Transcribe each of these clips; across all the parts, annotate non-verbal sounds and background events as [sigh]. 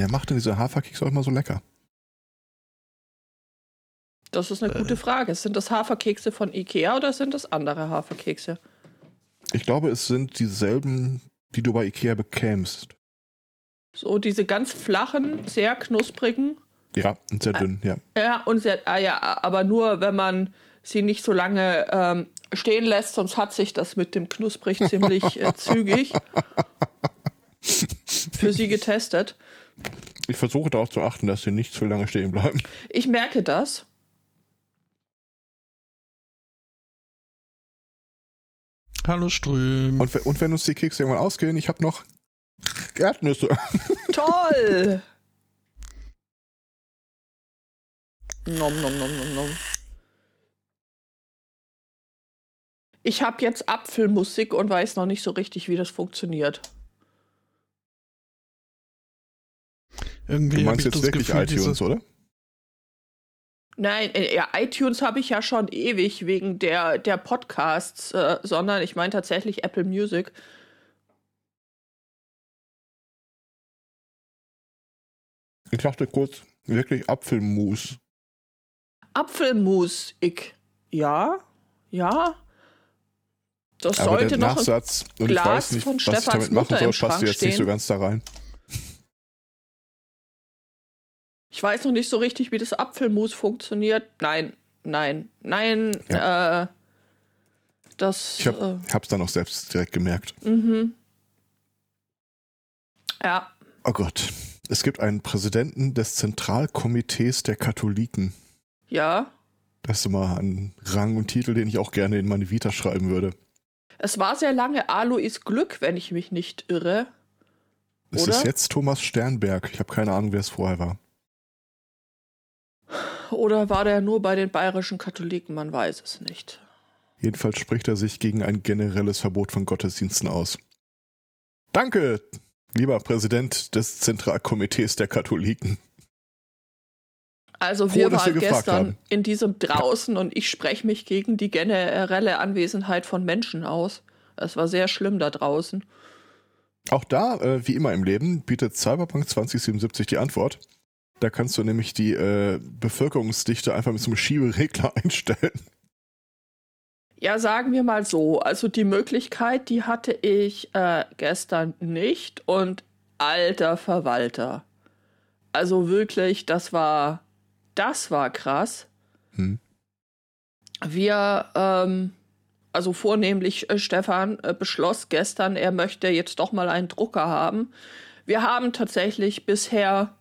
Wer macht denn diese Haferkekse auch immer so lecker? Das ist eine gute Frage. Sind das Haferkekse von Ikea oder sind das andere Haferkekse? Ich glaube, es sind dieselben, die du bei Ikea bekämst. So diese ganz flachen, sehr knusprigen. Ja, und sehr dünn, ja. Ja, und sehr, ah ja, aber nur, wenn man sie nicht so lange ähm, stehen lässt, sonst hat sich das mit dem knusprig ziemlich äh, zügig [laughs] für sie getestet. Ich versuche darauf zu achten, dass sie nicht zu lange stehen bleiben. Ich merke das. Hallo Ström. Und, und wenn uns die Kekse irgendwann ausgehen, ich habe noch Erdnüsse. [laughs] Toll! Nom, nom, nom, nom, nom. Ich habe jetzt Apfelmusik und weiß noch nicht so richtig, wie das funktioniert. Irgendwie Du meinst ich jetzt das wirklich Gefühl, iTunes, oder? Nein, äh, ja, iTunes habe ich ja schon ewig wegen der, der Podcasts, äh, sondern ich meine tatsächlich Apple Music. Ich dachte kurz, wirklich Apfelmus. Apfelmus, ich. Ja, ja. Das Aber sollte der noch. Nachsatz, und ich Glas weiß nicht, von was ich Stefans damit machen Mutter soll, passt jetzt nicht so ganz da rein. Ich weiß noch nicht so richtig, wie das Apfelmus funktioniert. Nein, nein, nein. Äh, das. Ich hab, äh, hab's dann auch selbst direkt gemerkt. mhm. Ja, Oh Gott. Es gibt einen Präsidenten des Zentralkomitees der Katholiken. ja. Das ist immer ein Rang und Titel, den ich auch gerne in meine Vita schreiben würde. Es war sehr lange Alois Glück, wenn ich mich nicht irre. Es Oder? ist jetzt Thomas Sternberg. Ich habe keine Ahnung, wer es vorher war. Oder war der nur bei den bayerischen Katholiken? Man weiß es nicht. Jedenfalls spricht er sich gegen ein generelles Verbot von Gottesdiensten aus. Danke, lieber Präsident des Zentralkomitees der Katholiken. Also Froh, wir Sie waren gestern haben. in diesem draußen und ich spreche mich gegen die generelle Anwesenheit von Menschen aus. Es war sehr schlimm da draußen. Auch da, äh, wie immer im Leben, bietet Cyberpunk 2077 die Antwort. Da kannst du nämlich die äh, Bevölkerungsdichte einfach mit so einem Schieberegler [laughs] einstellen. Ja, sagen wir mal so. Also die Möglichkeit, die hatte ich äh, gestern nicht. Und alter Verwalter. Also wirklich, das war, das war krass. Hm. Wir, ähm, also vornehmlich äh, Stefan äh, beschloss gestern, er möchte jetzt doch mal einen Drucker haben. Wir haben tatsächlich bisher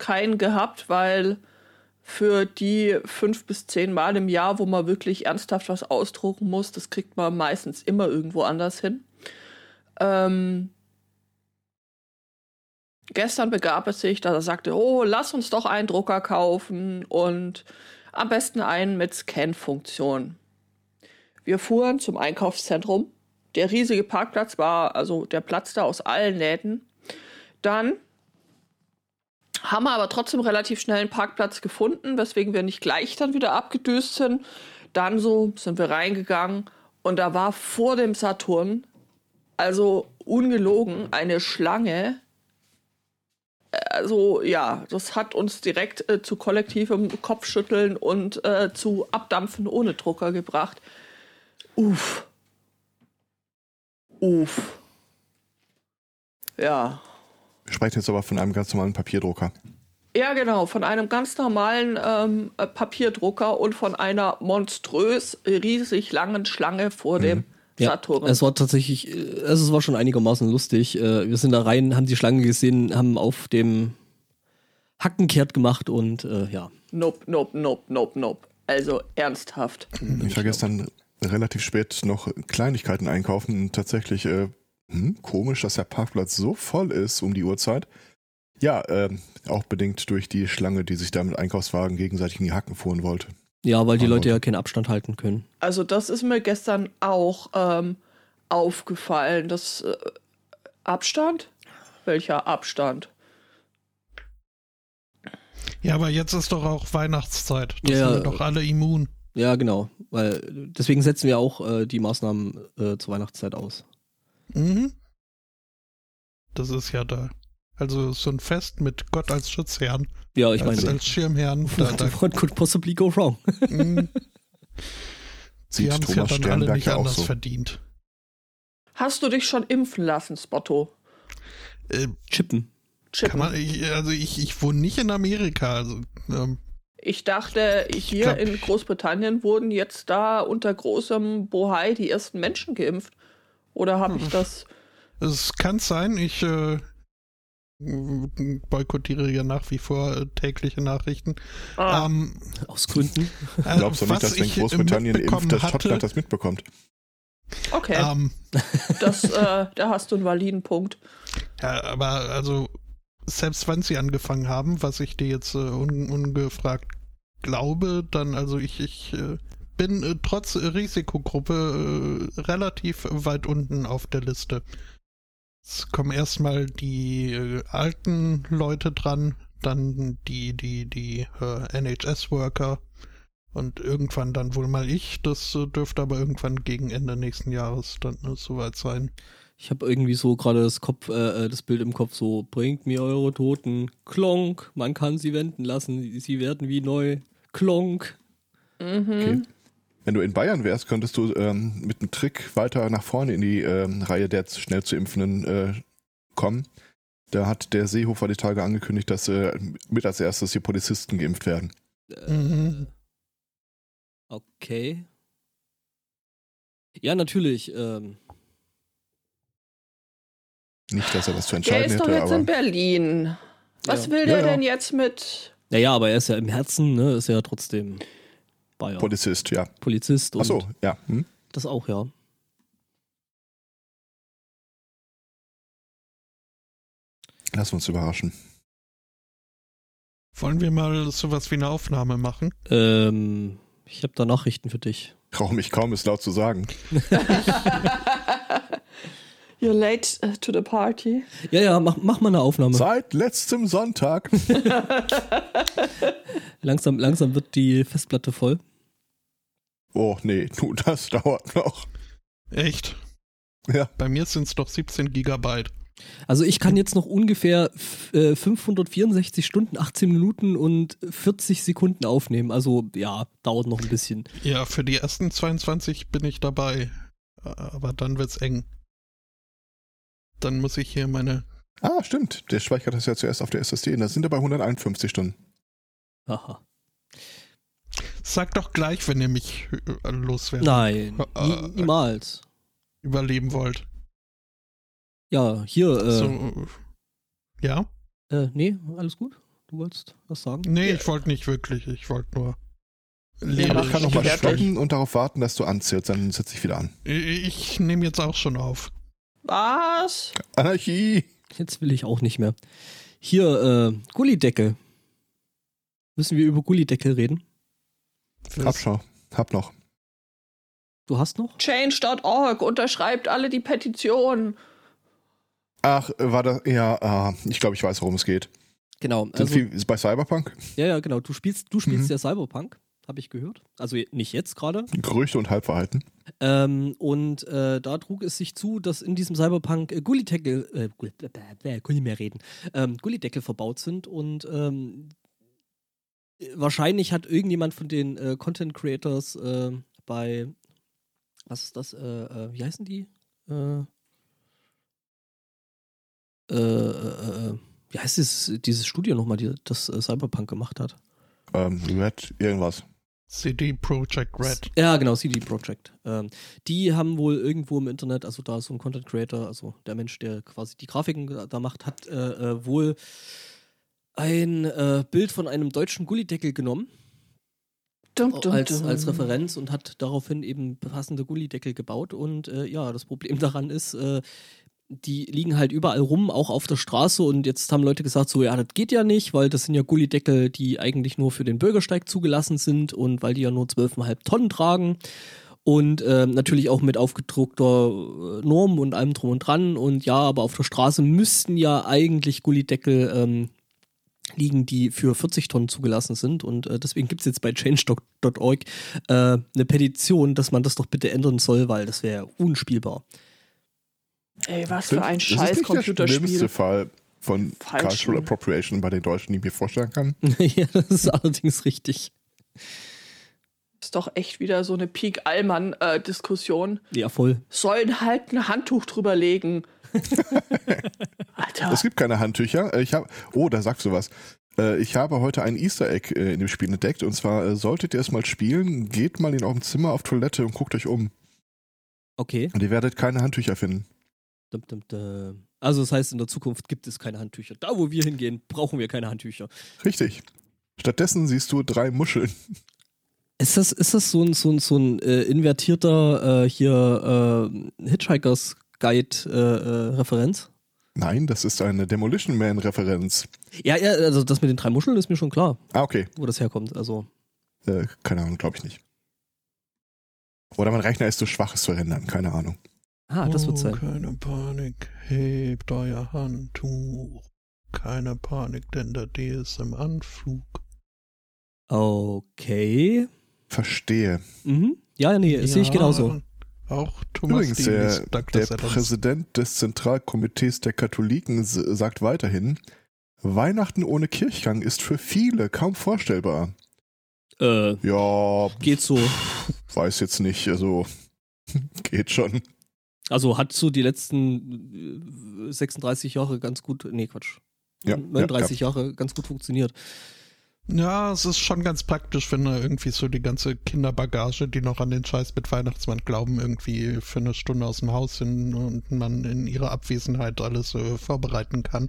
keinen gehabt, weil für die fünf bis zehn Mal im Jahr, wo man wirklich ernsthaft was ausdrucken muss, das kriegt man meistens immer irgendwo anders hin. Ähm, gestern begab es sich, dass er sagte, oh, lass uns doch einen Drucker kaufen und am besten einen mit Scan-Funktion. Wir fuhren zum Einkaufszentrum. Der riesige Parkplatz war, also der Platz da aus allen Nähten. Dann haben wir aber trotzdem relativ schnell einen Parkplatz gefunden, weswegen wir nicht gleich dann wieder abgedüst sind. Dann so sind wir reingegangen und da war vor dem Saturn, also ungelogen, eine Schlange. Also ja, das hat uns direkt äh, zu kollektivem Kopfschütteln und äh, zu Abdampfen ohne Drucker gebracht. Uff. Uff. Ja. Wir sprechen jetzt aber von einem ganz normalen Papierdrucker. Ja, genau, von einem ganz normalen ähm, äh, Papierdrucker und von einer monströs riesig langen Schlange vor dem Ja, Saturn. es war tatsächlich, äh, also es war schon einigermaßen lustig. Äh, Wir sind da rein, haben die Schlange gesehen, haben auf dem Hacken kehrt gemacht und äh, ja. nope, nope, nope, nope, nope. Also ernsthaft. Ich war gestern relativ spät noch Kleinigkeiten einkaufen und tatsächlich äh, hm, komisch, dass der Parkplatz so voll ist um die Uhrzeit. Ja, ähm, auch bedingt durch die Schlange, die sich da mit Einkaufswagen gegenseitig in die Hacken fuhren wollte. Ja, weil die Leute ja keinen Abstand halten können. Also das ist mir gestern auch ähm, aufgefallen. Das äh, Abstand? Welcher Abstand? Ja, aber jetzt ist doch auch Weihnachtszeit. Da Ja, sind doch alle immun. Ja, genau. Weil deswegen setzen wir auch äh, die Maßnahmen äh, zur Weihnachtszeit aus. Mhm. Das ist ja da Also so ein Fest mit Gott als Schutzherrn, Ja, ich als, meine, als Schirmherrn. [laughs] Da, da, what could possibly go wrong? sie haben es ja dann alle Sternberg nicht ja auch anders so. verdient. Hast du dich schon impfen lassen, Spotto? Äh, Chippen. Chippen. kann man, ich, also ich, ich wohne nicht in Amerika. Also, ähm, Ich dachte, hier glaub- in Großbritannien wurden jetzt da unter großem Bohai die ersten Menschen geimpft. Oder habe ich das? es kann sein, ich äh, boykottiere ja nach wie vor äh, tägliche Nachrichten. Ah, Ähm, Aus Gründen. äh, Glaubst du nicht, dass wenn Großbritannien impft, dass Schottland das mitbekommt? okay, ähm, das, äh, da hast du einen validen Punkt. Ja, aber also, selbst wenn sie angefangen haben, was ich dir jetzt äh, un ungefragt glaube, dann, also ich, ich äh, bin äh, trotz Risikogruppe äh, relativ weit unten auf der Liste. Es kommen erstmal die äh, alten Leute dran, dann die, die, die äh, NHS-Worker und irgendwann dann wohl mal ich. Das äh, dürfte aber irgendwann gegen Ende nächsten Jahres dann äh, soweit sein. Ich habe irgendwie so gerade das Kopf, äh, das Bild im Kopf so, bringt mir eure Toten. Klonk, man kann sie wenden lassen, sie- sie werden wie neu. Klonk. Mhm. Okay. Wenn du in Bayern wärst, könntest du ähm, mit einem Trick weiter nach vorne in die ähm, Reihe der schnell zu Impfenden äh, kommen. Da hat der Seehofer die Tage angekündigt, dass äh, mit als erstes die Polizisten geimpft werden. Äh. Okay. Ja, natürlich. Ähm, Nicht, dass er das zu Der entscheiden ist doch hätte, jetzt in Berlin. Was Ja. will Ja, der ja. denn jetzt mit? naja, aber er ist ja im Herzen, ne? Ist ja trotzdem Bayer. Polizist, ja. Polizist und Ach so, ja. Hm? das auch, ja. Lass uns überraschen. Wollen wir mal sowas wie eine Aufnahme machen? Ähm, ich habe da Nachrichten für dich. Traue mich kaum, es laut zu sagen. [laughs] You're late uh, to the party. Ja, ja, mach, mach mal eine Aufnahme. Seit letztem Sonntag. [laughs] Langsam, langsam wird die Festplatte voll. Oh, nee, [laughs] du, das dauert noch. Echt? Ja. Bei mir sind es doch 17 Gigabyte. Also ich kann jetzt noch ungefähr f- äh, 564 Stunden, 18 Minuten und 40 Sekunden aufnehmen. Also ja, dauert noch ein bisschen. Ja, für die ersten 22 bin ich dabei. Aber dann wird's eng. Dann muss ich hier meine. Ah, stimmt. Der speichert das ja zuerst auf der SSD. Da sind wir bei 151 Stunden. Haha. Sag doch gleich, wenn ihr mich äh, loswerden Nein, Äh, äh, niemals. überleben wollt. Ja, hier, äh, So, ja? äh, nee, alles gut? Du wolltest was sagen? Nee, ich wollte nicht wirklich. Ich wollte nur. Ja, Ich kann noch mal fertig. stoppen und darauf warten, dass du anzählst. Dann setze ich wieder an. Ich, ich nehme jetzt auch schon auf. Was? Anarchie! Jetzt will ich auch nicht mehr. Hier, äh, Gullideckel. Müssen wir über Gullideckel reden? Hab schon. Hab noch. Du hast noch? Change.org unterschreibt alle die Petition. Ach, war das. Ja, ah, ich glaube, ich weiß, worum es geht. Genau. Sind Also, wir bei Cyberpunk? ja, ja, genau. Du spielst, du spielst Mhm. ja Cyberpunk, habe ich gehört. Also nicht jetzt gerade. Gerüchte und Halbverhalten. Ähm, und äh, da trug es sich zu, dass in diesem Cyberpunk äh, Gullideckel, äh, ähm, Gullideckel verbaut sind und ähm, wahrscheinlich hat irgendjemand von den äh, Content Creators äh, bei, was ist das, äh, äh, wie heißen die? Äh, äh, wie heißt dieses, dieses Studio nochmal, die das äh, Cyberpunk gemacht hat? Ähm, Red, irgendwas. CD Projekt Red. Ja, genau, CD Projekt. Ähm, die haben wohl irgendwo im Internet, also da ist so ein Content Creator, also der Mensch, der quasi die Grafiken da- macht, hat äh, äh, wohl ein äh, Bild von einem deutschen Gullideckel genommen Dum, dum, als, als Referenz und hat daraufhin eben passende Gullideckel gebaut. Und äh, ja, das Problem [laughs] daran ist, äh, die liegen halt überall rum, auch auf der Straße. Und jetzt haben Leute gesagt, so, ja, das geht ja nicht, weil das sind ja Gullideckel, die eigentlich nur für den Bürgersteig zugelassen sind und weil die ja nur 12,5 Tonnen tragen. Und äh, natürlich auch mit aufgedruckter äh, Norm und allem drum und dran. Und ja, aber auf der Straße müssten ja eigentlich Gullideckel ähm, liegen, die für 40 Tonnen zugelassen sind. Und äh, deswegen gibt es jetzt bei change.org äh, eine Petition, dass man das doch bitte ändern soll, weil das wäre unspielbar. Ey, was für ein Das ist scheiß nicht der schlimmste Computerspiel. Fall. von Falschen. Cultural Appropriation bei den Deutschen, die ich mir vorstellen kann. [laughs] ja, das ist allerdings richtig. Ist doch echt wieder so eine Peak-Allmann-Diskussion. Ja, voll. Sollen halt ein Handtuch drüber legen. [laughs] Alter. Es gibt keine Handtücher. Äh, Ich hab, oh, da sagst du was. Äh, Ich habe heute ein Easter Egg äh, in dem Spiel entdeckt. Und zwar, solltet ihr es mal spielen, geht mal in eurem Zimmer auf Toilette und guckt euch um. Okay. Und ihr werdet keine Handtücher finden. Dum, dum, dum. Also das heißt, in der Zukunft gibt es keine Handtücher. Da, wo wir hingehen, brauchen wir keine Handtücher. Richtig. Stattdessen siehst du drei Muscheln. [laughs] Ist das, ist das so ein, so ein, so ein äh, invertierter äh, hier äh, Hitchhikers Guide äh, äh, Referenz? Nein, das ist eine Demolition Man-Referenz. Ja, ja, also das mit den drei Muscheln ist mir schon klar, Ah, okay. wo das herkommt. Also Äh, keine Ahnung, glaube ich nicht. Oder mein Rechner ist zu schwach, es zu rendern. Keine Ahnung. Ah, das wird oh, sein. Keine Panik, hebt euer Handtuch. Keine Panik, denn der D ist im Anflug. Okay. Verstehe. Mhm. Ja, nee, sehe ich genauso. Auch Thomas Übrigens, Dean der, der. Präsident des Zentralkomitees der Katholiken sagt weiterhin, Weihnachten ohne Kirchgang ist für viele kaum vorstellbar. Äh, Ja, geht so. weiß jetzt nicht, also [laughs] geht schon. Also hat so die letzten äh, 36 Jahre ganz gut, nee, Quatsch. Ja, 39 Jahre ganz gut funktioniert. Ja, es ist schon ganz praktisch, wenn da irgendwie so die ganze Kinderbagage, die noch an den Scheiß mit Weihnachtsmann glauben, irgendwie für eine Stunde aus dem Haus sind und man in ihrer Abwesenheit alles äh, vorbereiten kann.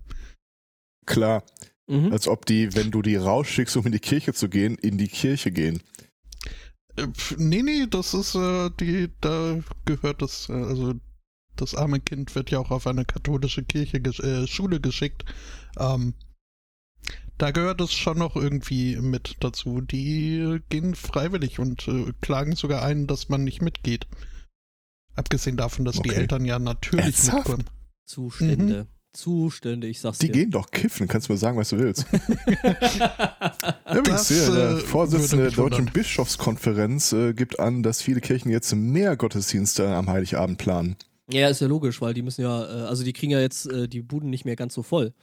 Klar, Mhm. als ob die, wenn du die rausschickst, um in die Kirche zu gehen, in die Kirche gehen. Äh, nee, nee, das ist äh, die, da gehört das, äh, also das arme Kind wird ja auch auf eine katholische Kirche, gesch- äh, Schule geschickt. Ähm, da gehört es schon noch irgendwie mit dazu. Die gehen freiwillig und äh, klagen sogar ein, dass man nicht mitgeht. Abgesehen davon, dass die Okay. Eltern ja natürlich Ernsthaft? mitkommen. Zustände. Zustände, ich sag's Die dir. gehen doch kiffen, kannst du mir sagen, was du willst. [laughs] Übrigens, Das, hier, der äh, Vorsitzende der Deutschen wundern. Bischofskonferenz äh, gibt an, dass viele Kirchen jetzt mehr Gottesdienste am Heiligabend planen. ja, ist ja logisch, weil die müssen ja, äh, also die kriegen ja jetzt äh, die Buden nicht mehr ganz so voll.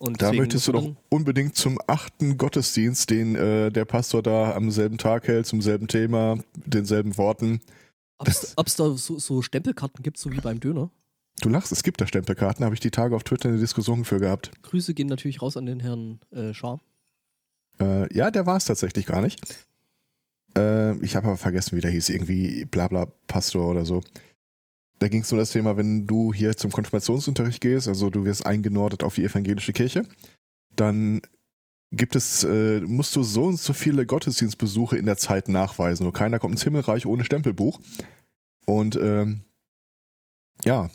Und Da möchtest du doch unbedingt zum achten Gottesdienst, den äh, der Pastor da am selben Tag hält, zum selben Thema, mit denselben Worten. Ob's, ob's da so, so Stempelkarten gibt, so wie beim Döner? Du lachst, es gibt da Stempelkarten, habe ich die Tage auf Twitter eine Diskussion für gehabt. Grüße gehen natürlich raus an den Herrn äh, Schar. Äh, ja, der war es tatsächlich gar nicht. Äh, ich habe aber vergessen, wie der hieß, irgendwie Blabla Pastor oder so. Da ging es um das Thema, wenn du hier zum Konfirmationsunterricht gehst, also du wirst eingenordet auf die evangelische Kirche, dann gibt es, äh, musst du so und so viele Gottesdienstbesuche in der Zeit nachweisen. Nur keiner kommt ins Himmelreich ohne Stempelbuch. Und ähm, ja,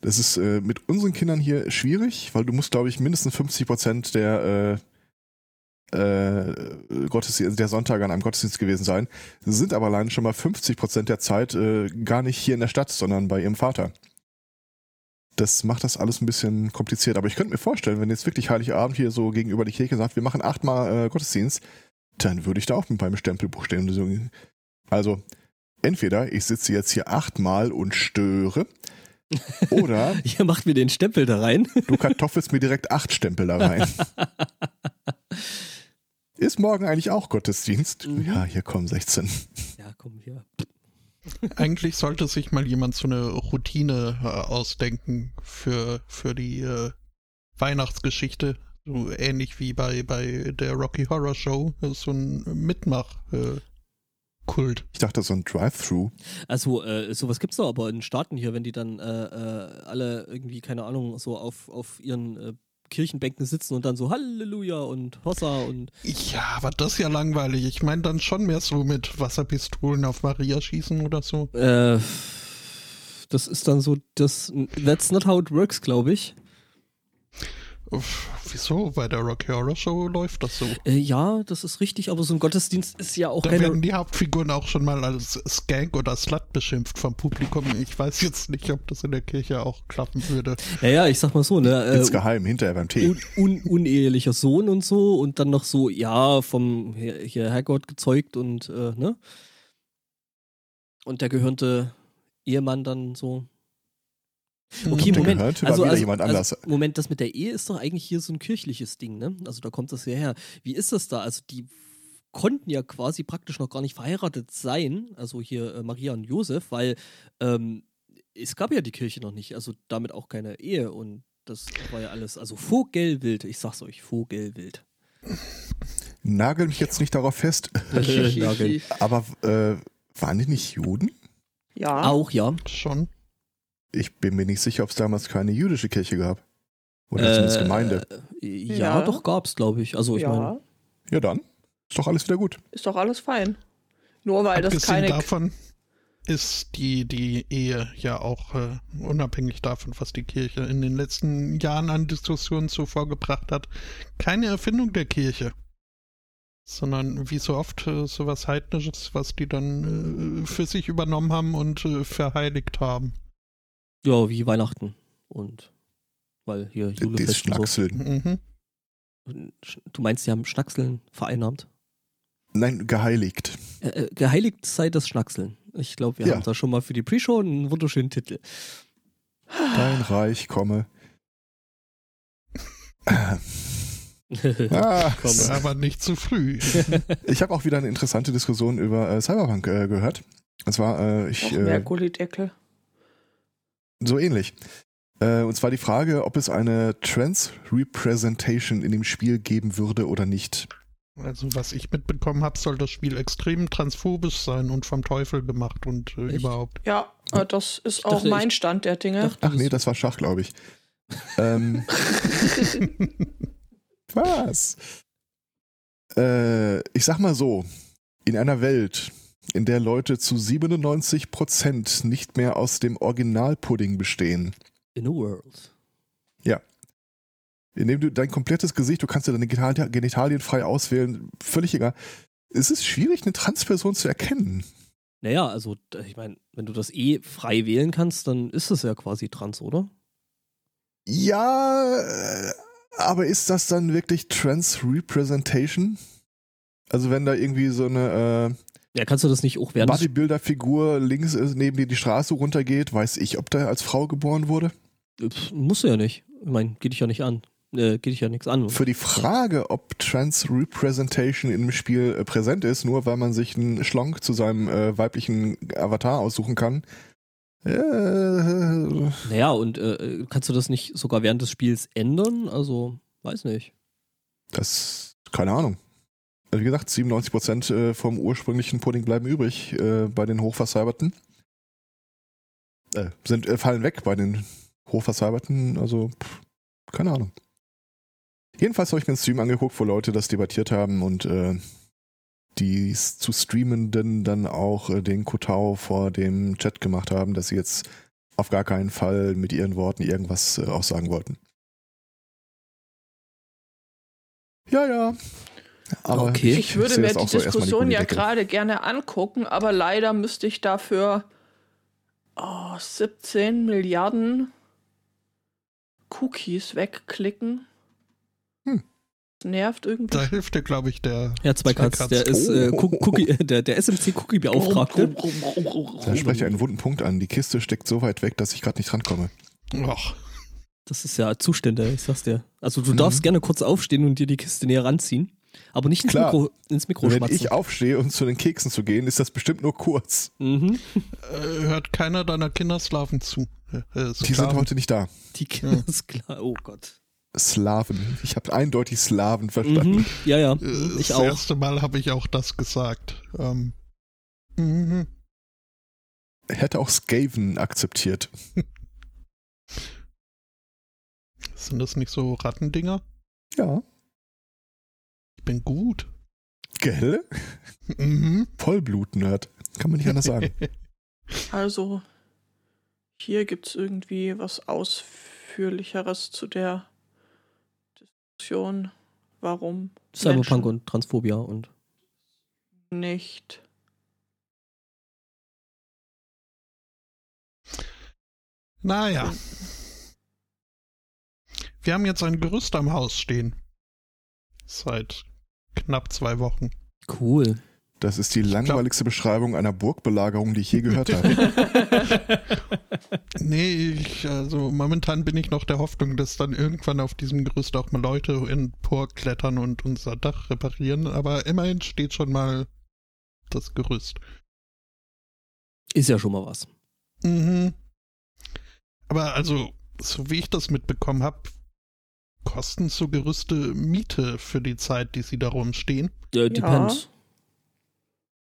das ist äh, mit unseren Kindern hier schwierig, weil du musst, glaube ich, mindestens 50 Prozent der äh, äh, Gottesdienst, der Sonntage an einem Gottesdienst gewesen sein, sind aber allein schon mal 50 Prozent der Zeit äh, gar nicht hier in der Stadt, sondern bei ihrem Vater. Das macht das alles ein bisschen kompliziert. Aber ich könnte mir vorstellen, wenn jetzt wirklich Heiligabend hier so gegenüber die Kirche sagt, wir machen achtmal äh, Gottesdienst, dann würde ich da auch mit meinem Stempelbuch stehen. So, Also, entweder ich sitze jetzt hier achtmal und störe, [laughs] oder Ihr macht mir den Stempel da rein. du kartoffelst mir direkt acht Stempel da rein. [laughs] Ist morgen eigentlich auch Gottesdienst? Mhm. Ja, hier kommen 16. ja, komm hier. Eigentlich sollte sich mal jemand so eine Routine äh, ausdenken für, für die äh, Weihnachtsgeschichte. So ähnlich wie bei, bei der Rocky Horror Show. Das ist so ein Mitmach-Kult. Ich dachte, so ein Drive-Thru. Also, äh, sowas gibt's doch aber in Staaten hier, wenn die dann äh, äh, alle irgendwie, keine Ahnung, so auf, auf ihren äh, Kirchenbänken sitzen und dann so Halleluja und Hossa und ja, aber das ist ja langweilig. Ich meine dann schon mehr so mit Wasserpistolen auf Maria schießen oder so. äh, das ist dann so, das That's not how it works, glaube ich. Wieso? Bei der Rocky Horror Show läuft das so. Äh, ja, das ist richtig, aber so ein Gottesdienst ist ja auch Da keine. werden die Hauptfiguren auch schon mal als Skank oder Slut beschimpft vom Publikum. Ich weiß jetzt nicht, ob das in der Kirche auch klappen würde. Ja, ja, ich sag mal so, ne? Äh, Insgeheim, hinterher beim Tee. un, un, unehelicher Sohn und so und dann noch so, ja, vom hier Herrgott gezeugt und, äh, ne? Und der gehörnte Ehemann dann so. Okay, Der Moment. gehört, Also, also, jemand anders. also, Moment, das mit der Ehe ist doch eigentlich hier so ein kirchliches Ding, ne? Also da kommt das ja her. Wie ist das da? Also die konnten ja quasi praktisch noch gar nicht verheiratet sein, also hier äh, Maria und Josef, weil ähm, es gab ja die Kirche noch nicht, also damit auch keine Ehe und das war ja alles, also Vogelwild, ich sag's euch, Vogelwild. Nagel mich jetzt nicht darauf fest, [laughs] Nagel. aber äh, waren die nicht Juden? ja. Auch, ja. Schon. Ich bin mir nicht sicher, ob es damals keine jüdische Kirche gab. Oder zumindest Gemeinde. Äh, ja, Ja. doch gab's, glaube ich. Also ich ja. meine, Ja, dann ist doch alles wieder gut. Ist doch alles fein. Nur weil das Abgesehen keine. davon ist die, die Ehe ja auch äh, unabhängig davon, was die Kirche in den letzten Jahren an Diskussionen zuvor gebracht hat, keine Erfindung der Kirche. Sondern wie so oft äh, sowas Heidnisches, was die dann äh, für sich übernommen haben und äh, verheiligt haben. Ja, wie Weihnachten und weil hier Das Julefest und so. Schnackseln. Mhm. Du meinst, sie haben Schnackseln vereinnahmt? Nein, geheiligt. Äh, äh, geheiligt sei das Schnackseln. Ich glaube, wir Ja. haben da schon mal für die Pre-Show einen wunderschönen Titel. Dein Reich komme. Ah, [laughs] Komm. Aber nicht zu früh. ich habe auch wieder eine interessante Diskussion über äh, Cyberpunk äh, gehört. Und zwar, äh, ich, Noch mehr äh, Gullideckel. So ähnlich. Äh, und zwar die Frage, ob es eine Trans-Representation in dem Spiel geben würde oder nicht. Also was ich mitbekommen habe, soll das Spiel extrem transphobisch sein und vom Teufel gemacht und äh, überhaupt. Ja, äh, das ist auch dachte, mein ich Stand der Dinge. dachte, Ach nee, das war Schach, glaube ich. [laughs] ähm, [laughs] was? Äh, ich sag mal so, in einer Welt, in der Leute zu 97% nicht mehr aus dem Originalpudding bestehen, In a world. indem du dein komplettes Gesicht, du kannst dir deine Genital- Genitalien frei auswählen, völlig egal. Es ist schwierig, eine Transperson zu erkennen. Naja, also ich meine, wenn du das eh frei wählen kannst, dann ist es ja quasi trans, oder? Ja, äh, aber ist das dann wirklich Trans-Representation? Also wenn da irgendwie so eine Ja, kannst du das nicht auch des Bodybuilder-Figur links ist, neben dir die Straße runtergeht, weiß ich, ob der als Frau geboren wurde? Pff, Musst du ja nicht. Ich meine, geht dich ja nicht an. Äh, geht dich ja nichts an. Für die Frage, ob Trans-Representation im Spiel äh, präsent ist, nur weil man sich einen Schlonk zu seinem äh, weiblichen Avatar aussuchen kann, äh, Naja, und äh, kannst du das nicht sogar während des Spiels ändern? Also, weiß nicht. Das, keine Ahnung. Also wie gesagt, 97% äh, vom ursprünglichen Pudding bleiben übrig äh, bei den Hochvercyberten. Äh, sind, äh, fallen weg bei den Hochvercyberten, also pff, keine Ahnung. Jedenfalls habe ich mir einen Stream angeguckt, wo Leute das debattiert haben und äh, die zu Streamenden dann auch äh, den Kotau vor dem Chat gemacht haben, dass sie jetzt auf gar keinen Fall mit ihren Worten irgendwas äh, aussagen wollten. Ja, ja. Aber Okay. Ich würde mir die so Diskussion ja Gullideckel. gerade gerne angucken, aber leider müsste ich dafür oh, 17 Milliarden Cookies wegklicken. Hm. Das nervt irgendwie. Da hilft dir, glaube ich, der Ja, zwei Katz, der ist äh, Oh. Cook- Cookie, der, der SMC-Cookie-Beauftragte. Da spreche ich einen wunden Punkt an. Die Kiste steckt so weit weg, dass ich gerade nicht rankomme. Och, Das ist ja Zustände, ich sag's dir. Also du Mhm. darfst gerne kurz aufstehen und dir die Kiste näher ranziehen. Aber nicht ins Klar. Mikro, ins Mikro Wenn schmatzen. ich aufstehe, um zu den Keksen zu gehen, ist das bestimmt nur kurz. mhm. äh, hört keiner deiner Kinder Slaven zu. Äh, äh, Die sind heute nicht da. Die Kinder ist klar. Oh Gott. Slaven. Ich habe eindeutig Slaven verstanden. Mhm. Ja, ja. Äh, Ich das auch. erste Mal habe ich auch das gesagt. Ähm, mhm. Hätte auch Skaven akzeptiert. Sind das nicht so Rattendinger? Ja. Ich bin gut. Gell? Mhm. Vollblut-Nerd. Kann man nicht anders sagen. [laughs] Also, hier gibt es irgendwie was Ausführlicheres zu der Diskussion. Warum Cyberpunk Menschen und Transphobia und nicht? Naja. Wir haben jetzt ein Gerüst am Haus stehen. Seit knapp zwei Wochen. cool. Das ist die langweiligste Beschreibung einer Burgbelagerung, die ich je gehört habe. [laughs] Nee, ich, also momentan bin ich noch der Hoffnung, dass dann irgendwann auf diesem Gerüst auch mal Leute emporklettern und unser Dach reparieren. Aber immerhin steht schon mal das Gerüst. Ist ja schon mal was. Mhm. Aber also, so wie ich das mitbekommen habe, kosten so Gerüste Miete für die Zeit, die sie da rumstehen. Äh, depends.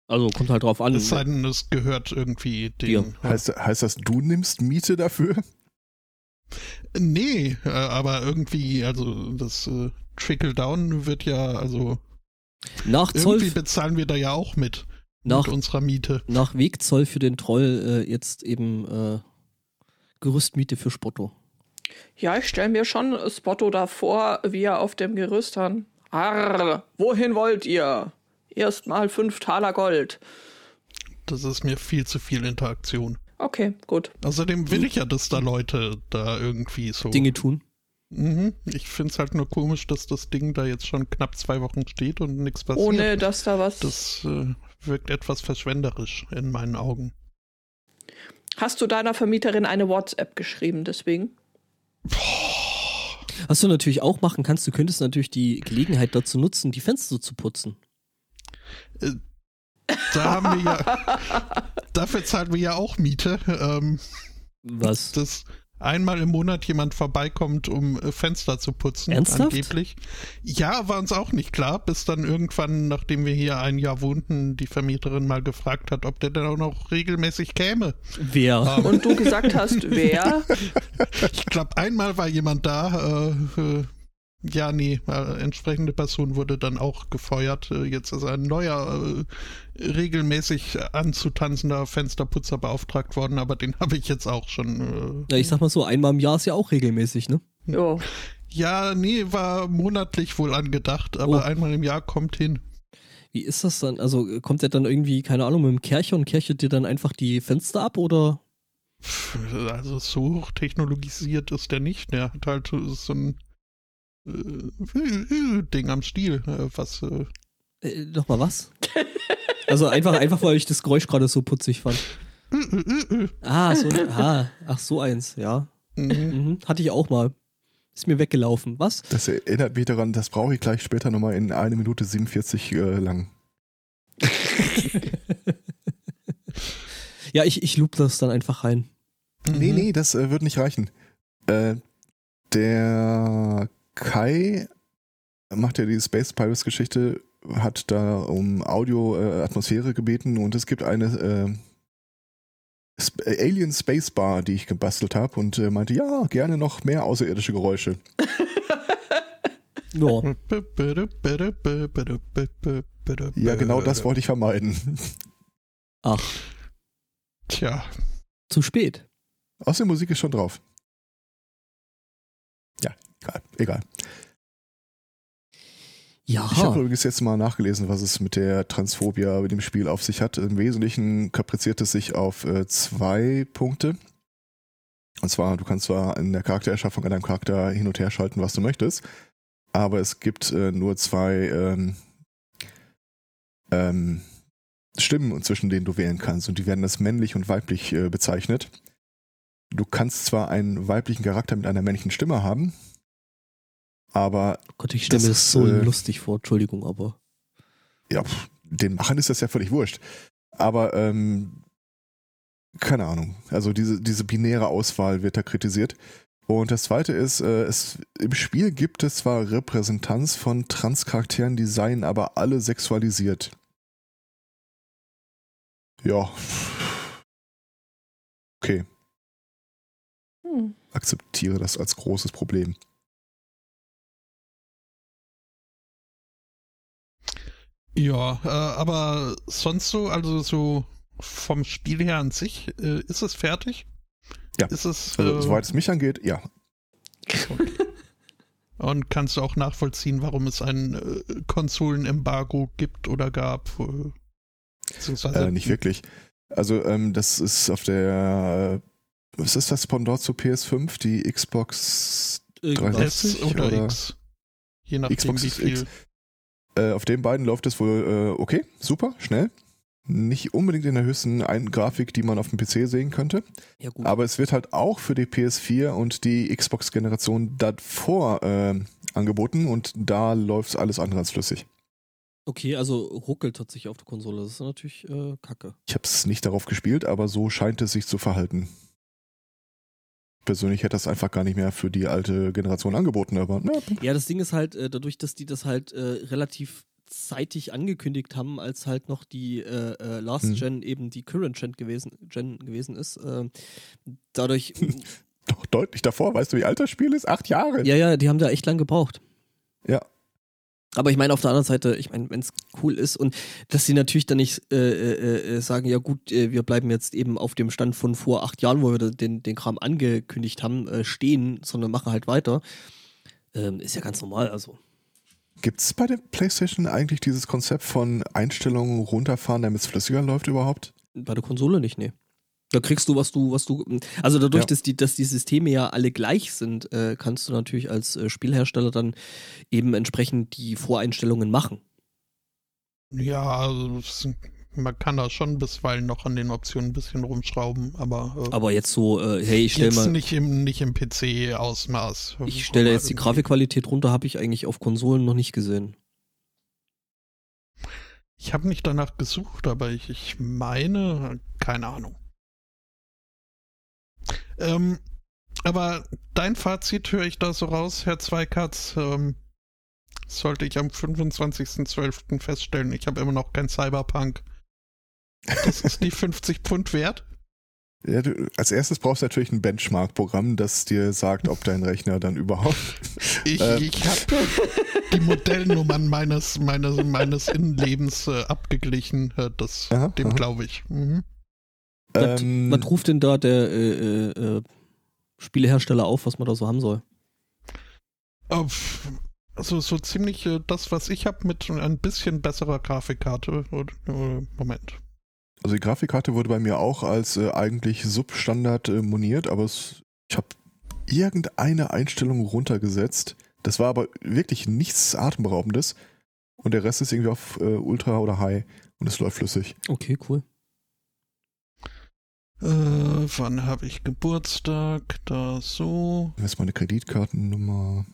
Also kommt halt drauf an. Es sei denn, es gehört irgendwie den. Heißt, heißt das, du nimmst Miete dafür? Nee, äh, aber irgendwie, also das äh, Trickle-Down wird ja, also nach Zoll, irgendwie bezahlen wir da ja auch mit. nach, mit unserer Miete. nach Wegzoll für den Troll äh, jetzt eben äh, Gerüstmiete für Spotto. Ja, ich stelle mir schon Spotto davor, wie er auf dem Gerüst hat. Arr, wohin wollt ihr? Erstmal fünf Taler Gold. Das ist mir viel zu viel Interaktion. Okay, gut. Außerdem will ich ja, dass da Leute da irgendwie so. Dinge tun. Mhm. Ich finde es halt nur komisch, dass das Ding da jetzt schon knapp zwei Wochen steht und nichts passiert. Ohne dass da was. Das äh, wirkt etwas verschwenderisch in meinen Augen. Hast du deiner Vermieterin eine WhatsApp geschrieben, deswegen? Was du natürlich auch machen kannst, du könntest natürlich die Gelegenheit dazu nutzen, die Fenster zu putzen. Da haben wir ja. dafür zahlen wir ja auch Miete. Ähm, Was? dass einmal im Monat jemand vorbeikommt, um äh, Fenster zu putzen. Ernsthaft? Angeblich. Ja, war uns auch nicht klar, bis dann irgendwann, nachdem wir hier ein Jahr wohnten, die Vermieterin mal gefragt hat, ob der denn auch noch regelmäßig käme. Wer? Ähm, Und du gesagt hast, wer? [laughs] ich glaube, einmal war jemand da. Äh, äh, ja, nee, äh, entsprechende Person wurde dann auch gefeuert. Äh, jetzt ist ein neuer, äh, regelmäßig anzutanzender Fensterputzer beauftragt worden, aber den [laughs] habe ich jetzt auch schon. Äh, Ja, ich sag mal so, einmal im Jahr ist ja auch regelmäßig, ne? Jo. ja, nee, war monatlich wohl angedacht, aber Oh. einmal im Jahr kommt hin. Wie ist das dann? Also kommt der dann irgendwie, keine Ahnung, mit dem Kercher und kerchert dir dann einfach die Fenster ab oder? Also so hochtechnologisiert ist der nicht. Der hat halt so ein Ding am Stiel, äh, was äh, Äh, Nochmal was? also einfach, einfach, weil ich das Geräusch gerade so putzig fand. Ah, so, ah, ach, so eins, ja. mhm. Mhm, hatte ich auch mal. Ist mir weggelaufen. Was? Das erinnert mich daran, das brauche ich gleich später nochmal in eine Minute 47 äh, lang. [laughs] Ja, ich, ich loop das dann einfach rein. Nee, Mhm. nee, das äh, wird nicht reichen. Äh, der Kai macht ja die Space Pirates Geschichte, hat da um Audio-Atmosphäre gebeten und es gibt eine äh, Sp Alien Space Bar, die ich gebastelt habe und äh, meinte, ja, gerne noch mehr außerirdische Geräusche. Ja. Ja, genau das wollte ich vermeiden. Ach, Tja, zu spät. Außerdem Musik ist schon drauf. Ja, egal. egal. Ich habe Ja. übrigens jetzt mal nachgelesen, was es mit der Transphobia mit dem Spiel auf sich hat. Im Wesentlichen kapriziert es sich auf äh, zwei Punkte. Und zwar, du kannst zwar in der Charaktererschaffung an deinem Charakter hin und her schalten, was du möchtest, aber es gibt äh, nur zwei ähm, ähm, Stimmen, zwischen denen du wählen kannst. Und die werden als männlich und weiblich äh, bezeichnet. Du kannst zwar einen weiblichen Charakter mit einer männlichen Stimme haben, aber Gott, ich stelle Das mir das ist, so äh, lustig vor. Entschuldigung, aber. ja, pff, den Machern ist das ja völlig wurscht. Aber ähm, keine Ahnung. Also diese, diese binäre Auswahl wird da kritisiert. Und das zweite ist, äh, es, im Spiel gibt es zwar Repräsentanz von Transcharakteren, die seien aber alle sexualisiert. Ja. Okay, Hm. akzeptiere das als großes Problem. Ja, äh, aber sonst so, also so vom Spiel her an sich, äh, ist es fertig? Ja. Ist es, Also, äh, soweit es mich angeht, ja. [laughs] und kannst du auch nachvollziehen, warum es ein äh, Konsolenembargo gibt oder gab? Äh, Äh, nicht wirklich. Also ähm, das ist auf der, äh, was ist das Pendant zu PS5? Die Xbox Irgendwas. 360 S oder, oder X. Je nachdem, Xbox wie viel. X. Äh, auf den beiden läuft es wohl äh, okay, super, schnell. Nicht unbedingt in der höchsten Ein Grafik, die man auf dem PC sehen könnte. Ja, gut. Aber es wird halt auch für die PS4 und die Xbox-Generation davor äh, angeboten und da läuft alles andere als flüssig. okay, also ruckelt tatsächlich auf der Konsole. Das ist natürlich äh, kacke. Ich habe es nicht darauf gespielt, aber so scheint es sich zu verhalten. Persönlich hätte das einfach gar nicht mehr für die alte Generation angeboten, aber na, Ja, das Ding ist halt, äh, dadurch, dass die das halt äh, relativ zeitig angekündigt haben, als halt noch die äh, äh, Last Hm. Gen eben die Current Gen gewesen, Gen gewesen ist, äh, dadurch, [laughs] doch deutlich davor. Weißt du, wie alt das Spiel ist? Acht Jahre. ja, ja, die haben da echt lang gebraucht. Ja. Aber ich meine, auf der anderen Seite, ich meine, wenn es cool ist und dass sie natürlich dann nicht äh, äh, äh, sagen, ja gut, äh, wir bleiben jetzt eben auf dem Stand von vor acht Jahren, wo wir den, den Kram angekündigt haben, äh, stehen, sondern machen halt weiter, ähm, ist ja ganz normal. Also Gibt es bei der PlayStation eigentlich dieses Konzept von Einstellungen runterfahren, damit es flüssiger läuft überhaupt? bei der Konsole nicht, nee. Da kriegst du, was du, was du, also dadurch, Ja. dass die, dass die Systeme ja alle gleich sind, äh, kannst du natürlich als äh, Spielhersteller dann eben entsprechend die Voreinstellungen machen. Ja, also man kann da schon bisweilen noch an den Optionen ein bisschen rumschrauben, aber, äh, Aber jetzt so, äh, hey, ich stell jetzt mal, nicht im, nicht im PC-Ausmaß. ich stelle jetzt die Grafikqualität runter, habe ich eigentlich auf Konsolen noch nicht gesehen. Ich habe nicht danach gesucht, aber ich, ich meine, keine Ahnung. Ähm, aber dein Fazit höre ich da so raus, Herr Zweikatz. Ähm, sollte ich am 25.12. feststellen, ich habe immer noch kein Cyberpunk. Das ist die 50 Pfund wert. Ja, du, als erstes brauchst du natürlich ein Benchmark-Programm, das dir sagt, ob dein Rechner dann überhaupt. [laughs] Ich, Ähm. ich habe die Modellnummern meines, meines, meines Innenlebens äh, abgeglichen. Äh, das, Aha, dem glaube ich. Mhm. Was, Ähm, was ruft denn da der äh, äh, äh, Spielehersteller auf, was man da so haben soll? Äh, pf, Also so ziemlich äh, das, was ich habe, mit ein bisschen besserer Grafikkarte. Äh, Moment. Also die Grafikkarte wurde bei mir auch als äh, eigentlich Substandard äh, moniert, aber es, ich habe irgendeine Einstellung runtergesetzt. Das war aber wirklich nichts Atemberaubendes. Und der Rest ist irgendwie auf äh, Ultra oder High und es läuft flüssig. Okay, cool. Äh, wann habe ich Geburtstag? Da so. Das ist meine Kreditkartennummer.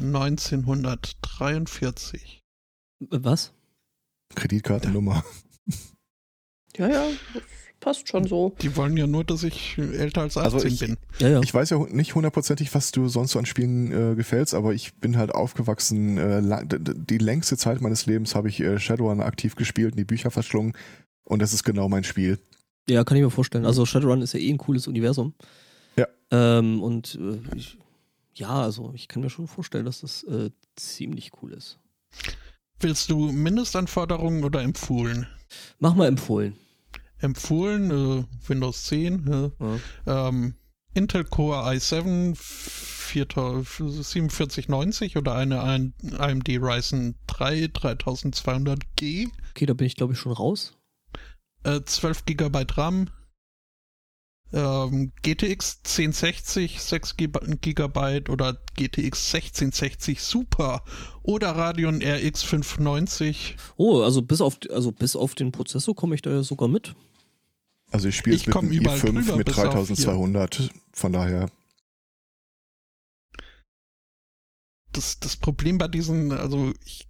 1943. Was? Kreditkartennummer. Ja, ja, das passt schon so. Die wollen ja nur, dass ich älter als 18 Also ich- bin. Ja, ja. Ich weiß ja nicht hundertprozentig, was du sonst so an Spielen äh, gefällst, aber ich bin halt aufgewachsen. Äh, die längste Zeit meines Lebens habe ich äh, Shadowrun aktiv gespielt und die Bücher verschlungen. Und das ist genau mein Spiel. Ja, kann ich mir vorstellen. Also Shadowrun ist ja eh ein cooles Universum. Ja. Ähm, und äh, ich, ja, also ich kann mir schon vorstellen, dass das äh, ziemlich cool ist. Willst du Mindestanforderungen oder empfohlen? Mach mal empfohlen. Empfohlen, äh, Windows 10, äh, Ja. ähm, Intel Core i7 4, 4790 oder eine ein- AMD Ryzen 3 3200G, Okay, da bin ich glaube ich schon raus. Äh, 12 GB RAM, ähm, GTX 1060 6 GB oder GTX 1660 Super oder Radeon RX 590. Oh, also bis auf also bis auf den Prozessor komme ich da ja sogar mit. Also ich spiele es mit überall i5 drüber, mit bis auf 3200. Von daher, das, das Problem bei diesen, also ich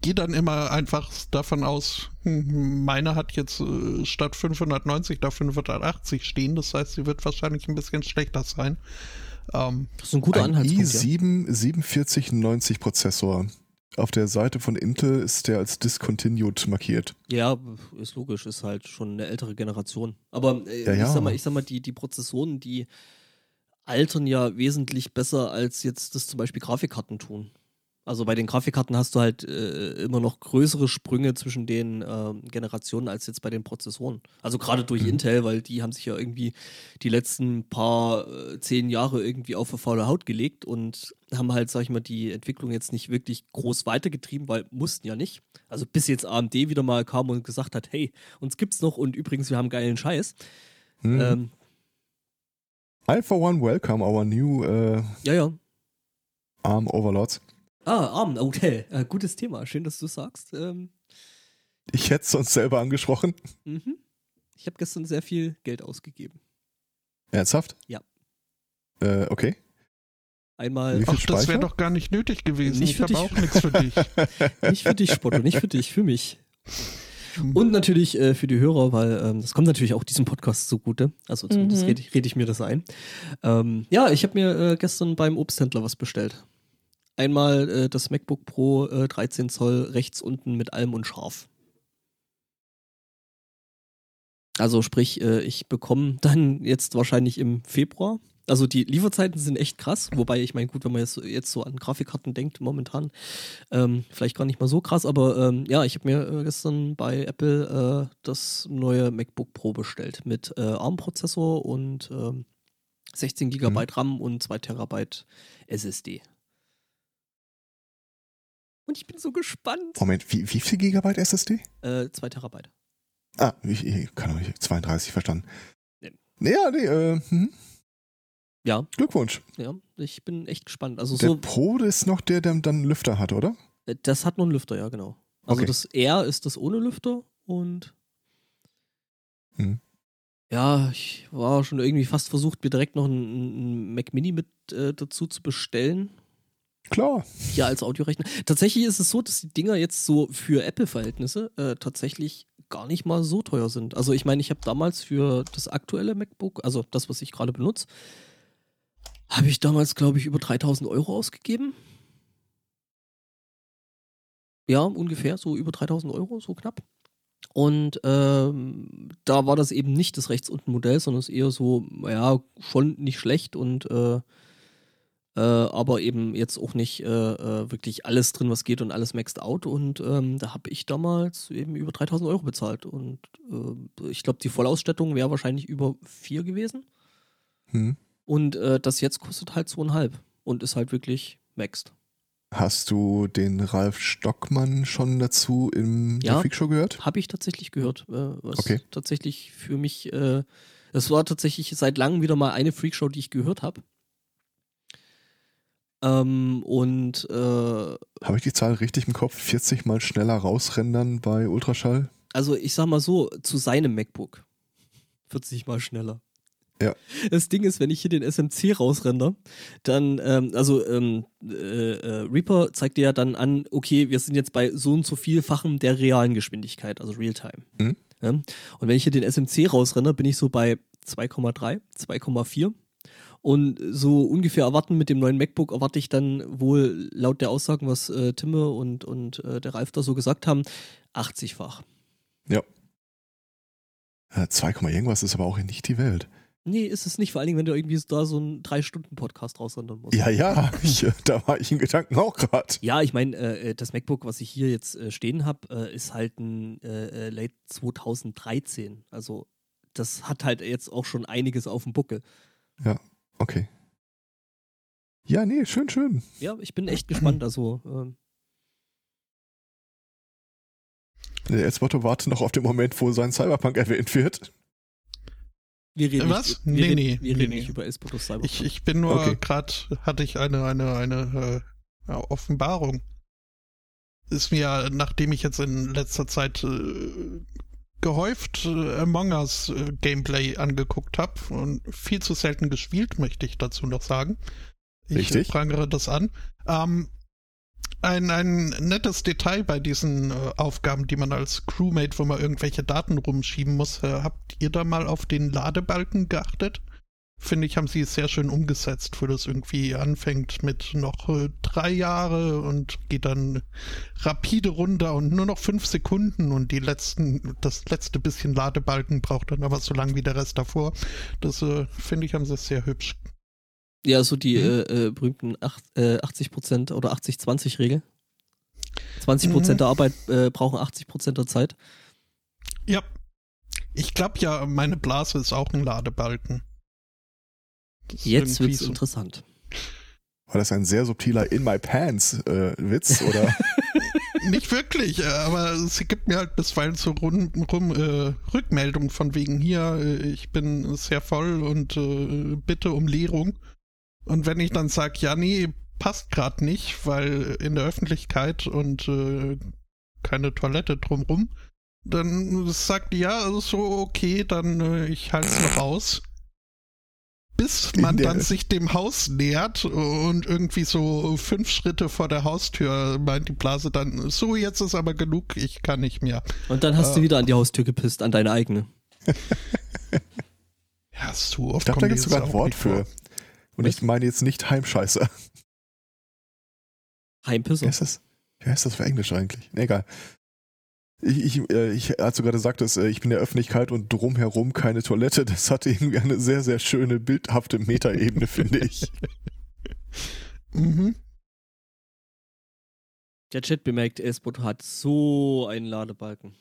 gehe dann immer einfach davon aus, hm, meine hat jetzt äh, statt 590 da 580 stehen, das heißt, sie wird wahrscheinlich ein bisschen schlechter sein. Ähm, Das ist ein guter ein Anhaltspunkt. Ja. i7 4790 Prozessor. Auf der Seite von Intel ist der als discontinued markiert. ja, ist logisch, ist halt schon eine ältere Generation. Aber äh, Ja, ja. ich sag mal, ich sag mal, die, die Prozessoren, die altern ja wesentlich besser als jetzt das zum Beispiel Grafikkarten tun. Also bei den Grafikkarten hast du halt äh, immer noch größere Sprünge zwischen den ähm, Generationen als jetzt bei den Prozessoren. Also gerade durch Mhm. Intel, weil die haben sich ja irgendwie die letzten paar äh, zehn Jahre irgendwie auf eine faule Haut gelegt und haben halt, sag ich mal, die Entwicklung jetzt nicht wirklich groß weitergetrieben, weil mussten ja nicht. Also bis jetzt AMD wieder mal kam und gesagt hat, hey, uns gibt's noch und übrigens, wir haben geilen Scheiß. Hm. Ähm, I for one welcome our new äh, ja, ja. ARM Overlords. Ah, Abendhotel. Äh, gutes Thema. Schön, dass du sagst. Ähm, Ich hätte es sonst selber angesprochen. mhm. Ich habe gestern sehr viel Geld ausgegeben. Ernsthaft? Ja. Äh, okay. Einmal Wie viel Ach, das wäre doch gar nicht nötig gewesen. Nicht ich für habe dich. auch nichts für dich. [laughs] nicht für dich, Spotto, nicht für dich, für mich. Und natürlich äh, für die Hörer, weil ähm, das kommt natürlich auch diesem Podcast zugute. Also zumindest Mhm. rede ich, red ich mir das ein. Ähm, ja, ich habe mir äh, gestern beim Obsthändler was bestellt. Einmal äh, das MacBook Pro äh, 13 Zoll rechts unten mit allem und scharf. Also sprich, äh, ich bekomme dann jetzt wahrscheinlich im Februar. Also die Lieferzeiten sind echt krass, wobei ich meine, gut, wenn man jetzt, jetzt so an Grafikkarten denkt, momentan, ähm, vielleicht gar nicht mal so krass, aber ähm, ja, ich habe mir äh, gestern bei Apple äh, das neue MacBook Pro bestellt mit äh, ARM-Prozessor und ähm, 16 GB RAM und 2 Terabyte SSD. Und ich bin so gespannt. Moment, wie, wie viel Gigabyte SSD? Äh, 2 Terabyte. Ah, ich, ich kann doch nicht, 32 verstanden. Nee. Ja, nee, äh, hm, Ja, Glückwunsch. ja, ich bin echt gespannt. Also Der so, Pro ist noch der, der dann einen Lüfter hat, oder? äh, das hat nur einen Lüfter, ja, genau. Also Okay. das R ist das ohne Lüfter und Mhm. ja, ich war schon irgendwie fast versucht, mir direkt noch einen, einen Mac Mini mit äh, dazu zu bestellen. Klar. Hier als Audiorechner. Tatsächlich ist es so, dass die Dinger jetzt so für Apple-Verhältnisse äh, tatsächlich gar nicht mal so teuer sind. Also ich meine, ich habe damals für das aktuelle MacBook, also das, was ich gerade benutze, habe ich damals, glaube ich, über 3000 Euro ausgegeben. Ja, ungefähr, so über 3000 Euro, so knapp. Und ähm, da war das eben nicht das rechts unten Modell, sondern es eher so, ja, schon nicht schlecht und äh, äh, aber eben jetzt auch nicht äh, äh, wirklich alles drin, was geht und alles maxed out. Und ähm, da habe ich damals eben über 3000 Euro bezahlt. Und äh, ich glaube, die Vollausstattung wäre wahrscheinlich über vier gewesen. Hm. Und äh, das jetzt kostet halt zweieinhalb und ist halt wirklich maxed. Hast du den Ralf Stockmann schon dazu in Ja. der Freakshow gehört? Habe ich tatsächlich gehört. Äh, was Okay. tatsächlich für mich, das war tatsächlich seit langem wieder mal eine Freakshow, die ich gehört habe. Ähm, und äh, Habe ich die Zahl richtig im Kopf? 40 mal schneller rausrendern bei Ultraschall? also ich sag mal so, zu seinem MacBook 40 mal schneller. Ja. Das Ding ist, wenn ich hier den SMC rausrender, dann, ähm, also ähm, äh, äh, Reaper zeigt dir ja dann an, okay, wir sind jetzt bei so und so vielfachen der realen Geschwindigkeit, also Realtime. Mhm. Ja? Und wenn ich hier den SMC rausrender, bin ich so bei 2,3, 2,4. Und so ungefähr erwarten mit dem neuen MacBook erwarte ich dann wohl laut der Aussagen, was äh, Timme und, und äh, der Ralf da so gesagt haben, 80-fach. Äh, 2, Komma irgendwas ist aber auch nicht die Welt. Nee, ist es nicht, vor allen Dingen, wenn du irgendwie da so einen Drei-Stunden-Podcast rausrendern musst. Ja, ja, [laughs] ich, äh, da war ich in Gedanken auch gerade. Ja, ich meine, äh, das MacBook, was ich hier jetzt äh, stehen habe, äh, ist halt ein äh, äh, Late 2013. Also das hat halt jetzt auch schon einiges auf dem Buckel. Okay. Ja, nee, schön, schön. Ja, ich bin echt gespannt. Also ähm, Der Elsbotto wartet noch auf den Moment, wo sein Cyberpunk erwähnt wird. wir reden Was? nicht, wir Nee, reden, nee, wir nee, reden nee. nicht über Espotos Cyberpunk. Ich, ich bin nur Okay. gerade, hatte ich eine, eine, eine äh, ja, Offenbarung. Ist mir, nachdem ich jetzt in letzter Zeit äh, gehäuft äh, Among Us äh, Gameplay angeguckt habe und viel zu selten gespielt, möchte ich dazu noch sagen. Ich Richtig. prangere das an. Ähm, ein, ein nettes Detail bei diesen äh, Aufgaben, die man als Crewmate, wo man irgendwelche Daten rumschieben muss, äh, habt ihr da mal auf den Ladebalken geachtet? Finde ich, haben sie es sehr schön umgesetzt, wo das irgendwie anfängt mit noch äh, drei Jahre und geht dann rapide runter und nur noch fünf Sekunden und die letzten, das letzte bisschen Ladebalken braucht dann aber so lang wie der Rest davor. Das äh, finde ich, haben sie sehr hübsch. ja, so die Mhm. äh, äh, berühmten ach, äh, 80% oder 80-20-Regel. 20% Mhm. der Arbeit brauchen 80% der Zeit. Ja. Ich glaube ja, meine Blase ist auch ein Ladebalken. Jetzt irgendwie wird's interessant. War das ein sehr subtiler In My Pants äh, Witz oder? [laughs] Nicht wirklich, äh, aber sie gibt mir halt bisweilen so rum, rum äh, Rückmeldung von wegen hier, äh, ich bin sehr voll und äh, bitte um Leerung. Und wenn ich dann sage, ja, nee, passt gerade nicht, weil in der Öffentlichkeit und äh, keine Toilette drumrum, dann sagt die, ja, so okay, dann äh, ich halte es noch aus. Bis man dann sich dem Haus nähert und irgendwie so fünf Schritte vor der Haustür meint die Blase dann, so jetzt ist aber genug, ich kann nicht mehr. Und dann hast Äh. du wieder an die Haustür gepisst, an deine eigene. [laughs] Ja, so oft Ich glaube, da kommt gibt es sogar ein Wort nicht vor. für. Und ich meine jetzt nicht Heimscheißer. Heimpisser. Wie heißt das? Wie heißt das für Englisch eigentlich? Nee, egal. Ich, ich, äh, ich, als du gerade sagtest, äh, ich bin in der Öffentlichkeit und drumherum keine Toilette, das hatte irgendwie eine sehr, sehr schöne, bildhafte Metaebene, [laughs] finde ich. Mhm. Der Chat bemerkt, Espot hat so einen Ladebalken.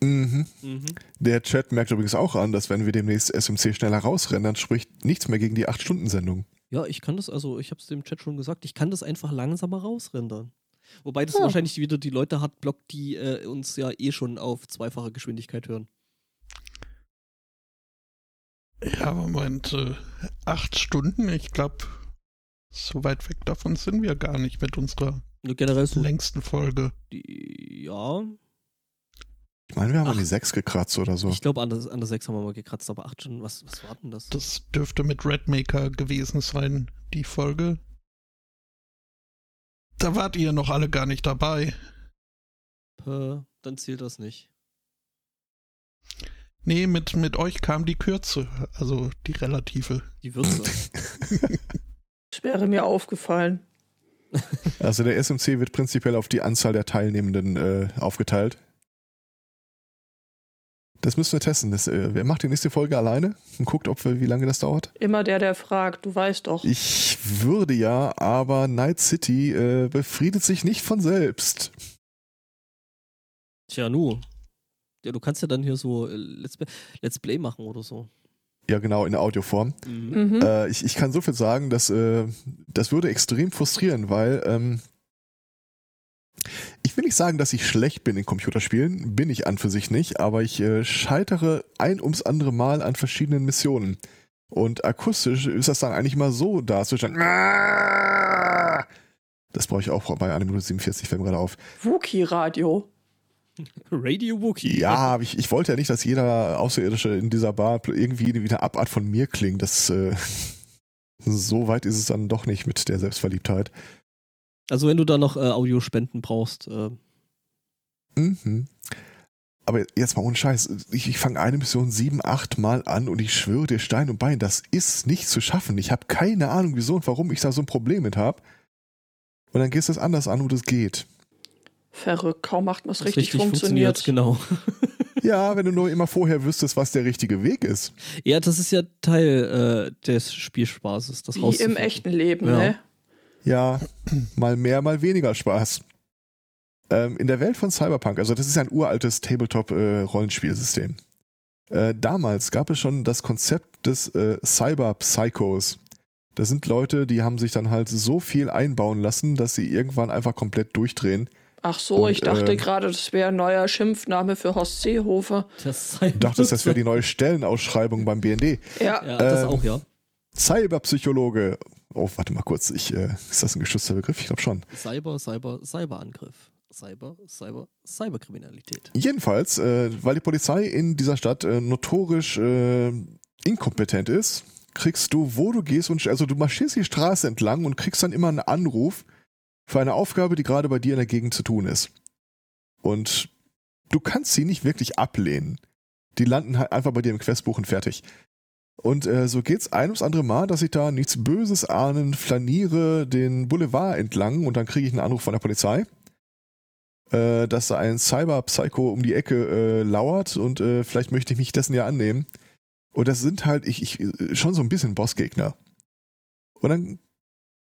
Mhm. Mhm. Der Chat merkt übrigens auch an, dass wenn wir demnächst SMC schneller rausrennen, dann spricht nichts mehr gegen die 8-Stunden-Sendung. Ja, ich kann das, also ich habe es dem Chat schon gesagt, ich kann das einfach langsamer rausrendern. Wobei das Ja. wahrscheinlich wieder die Leute hat, blockt, die äh, uns ja eh schon auf zweifache Geschwindigkeit hören. Ja, Moment, äh, acht Stunden, ich glaube, so weit weg davon sind wir gar nicht mit unserer generell so längsten Folge. die, ja, Ich meine, wir haben Ach. an die 6 gekratzt oder so. ich glaube an der, an der 6 haben wir mal gekratzt, aber 8 Stunden, was, was war denn das? Das dürfte mit Redmaker gewesen sein, die Folge. Da wart ihr noch alle gar nicht dabei. Äh, dann zählt das nicht. Nee, mit, mit euch kam die Kürze, also die relative. Die Würze. [laughs] Das wäre mir aufgefallen. Also der SMC wird prinzipiell auf die Anzahl der Teilnehmenden äh, aufgeteilt. Das müssen wir testen. Das, äh, wer macht die nächste Folge alleine und guckt, ob wir, wie lange das dauert? Immer der, der fragt, du weißt doch. Ich würde ja, aber Night City äh, befriedet sich nicht von selbst. Tja, nu. Ja, du kannst ja dann hier so äh, Let's, Play- Let's Play machen oder so. Ja, genau, in der Audioform. Mhm. Mhm. Äh, ich, ich kann so viel sagen, dass äh, das würde extrem frustrieren, weil ähm, ich will nicht sagen, dass ich schlecht bin in Computerspielen, bin ich an für sich nicht, aber ich äh, scheitere ein ums andere Mal an verschiedenen Missionen. Und akustisch ist das dann eigentlich mal so darzustellen. Das brauche ich auch bei 1 Minute 47, fällt mir gerade auf. Wookie-Radio. Radio Wookie. Ja, aber ich, ich wollte ja nicht, dass jeder Außerirdische in dieser Bar irgendwie wie eine Abart von mir klingt. Das, äh, [laughs] so weit ist es dann doch nicht mit der Selbstverliebtheit. Also wenn du da noch äh, Audiospenden brauchst, äh, Mhm. Aber jetzt mal ohne Scheiß. Ich, ich fange eine Mission sieben, acht Mal an und ich schwöre dir Stein und Bein, das ist nicht zu schaffen. Ich habe keine Ahnung, wieso und warum ich da so ein Problem mit habe. Und dann gehst du es anders an, wo das geht. Verrückt, kaum macht man es das richtig, funktioniert. Genau. [laughs] Ja, wenn du nur immer vorher wüsstest, was der richtige Weg ist. Ja, das ist ja Teil äh, des Spielspaßes. Das Wie im echten Leben, Ja. ne? Ja, mal mehr, mal weniger Spaß. Ähm, in der Welt von Cyberpunk, also das ist ein uraltes Tabletop-Rollenspielsystem. Äh, damals gab es schon das Konzept des äh, Cyber-Psychos. Das sind Leute, die haben sich dann halt so viel einbauen lassen, dass sie irgendwann einfach komplett durchdrehen. Ach so, Und, ich dachte äh, gerade, das wäre ein neuer Schimpfname für Horst Seehofer. Das Du dachtest, das wäre die neue Stellenausschreibung beim BND. Ja, Ja, das Ähm, auch, ja. Cyberpsychologe. Oh, warte mal kurz. Ich, äh, ist das ein geschützter Begriff? Ich glaube schon. Cyber, Cyber, Cyberangriff. Cyber, Cyber, Cyberkriminalität. Jedenfalls, äh, weil die Polizei in dieser Stadt äh, notorisch äh, inkompetent ist, kriegst du, wo du gehst und also du marschierst die Straße entlang und kriegst dann immer einen Anruf für eine Aufgabe, die gerade bei dir in der Gegend zu tun ist. Und du kannst sie nicht wirklich ablehnen. Die landen halt einfach bei dir im Questbuch und fertig. Und äh, so geht's ein ums andere Mal, dass ich da nichts Böses ahnen, flaniere den Boulevard entlang und dann kriege ich einen Anruf von der Polizei äh, dass da ein Cyber-Psycho um die Ecke äh, lauert und äh, vielleicht möchte ich mich dessen ja annehmen. Und das sind halt ich, ich äh, schon so ein bisschen Bossgegner. Und dann,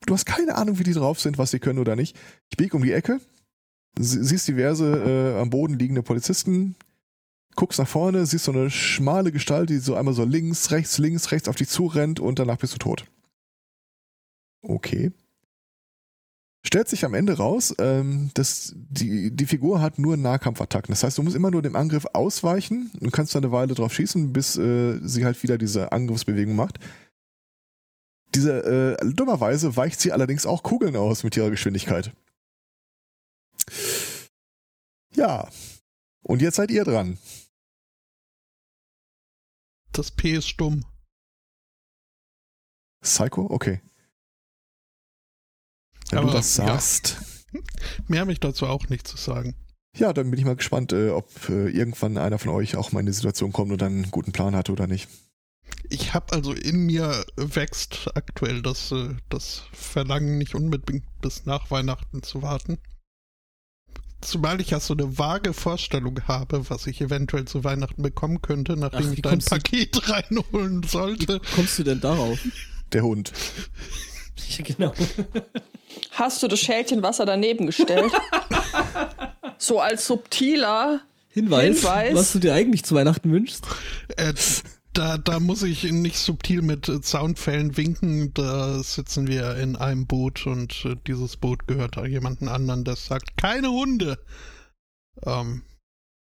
du hast keine Ahnung, wie die drauf sind, was sie können oder nicht. Ich biege um die Ecke, sie- siehst diverse äh, am Boden liegende Polizisten, guckst nach vorne, siehst so eine schmale Gestalt, die so einmal so links, rechts, links, rechts auf dich zurennt und danach bist du tot. Okay. Stellt sich am Ende raus, ähm, dass die, die Figur hat nur Nahkampfattacken. Das heißt, du musst immer nur dem Angriff ausweichen und kannst dann eine Weile drauf schießen, bis äh, sie halt wieder diese Angriffsbewegung macht. Diese, äh, dummerweise weicht sie allerdings auch Kugeln aus mit ihrer Geschwindigkeit. Ja. Und jetzt seid ihr dran. Das P ist stumm. Psycho? Okay. Wenn Aber, du das ja. sagst. [laughs] Mehr habe ich dazu auch nicht zu sagen. Ja. dann bin ich mal gespannt, äh, ob äh, irgendwann einer von euch auch mal in die Situation kommt und dann einen guten Plan hatte oder nicht. Ich habe also in mir wächst aktuell das, äh, das Verlangen, nicht unbedingt bis nach Weihnachten zu warten. Zumal ich ja so eine vage Vorstellung habe, was ich eventuell zu Weihnachten bekommen könnte, nachdem Ach, wie ich da ein kommst du- Paket [laughs] reinholen Wie sollte. kommst du denn darauf? Der Hund. Ja, genau. Hast du das Schälchen Wasser daneben gestellt? [laughs] so als subtiler. Hinweis, Hinweis. was du dir eigentlich zu Weihnachten wünschst. Äh, da, da muss ich nicht subtil mit äh, Soundfällen winken. Da sitzen wir in einem Boot und äh, dieses Boot gehört a jemanden anderen, der sagt, keine Hunde. Ähm,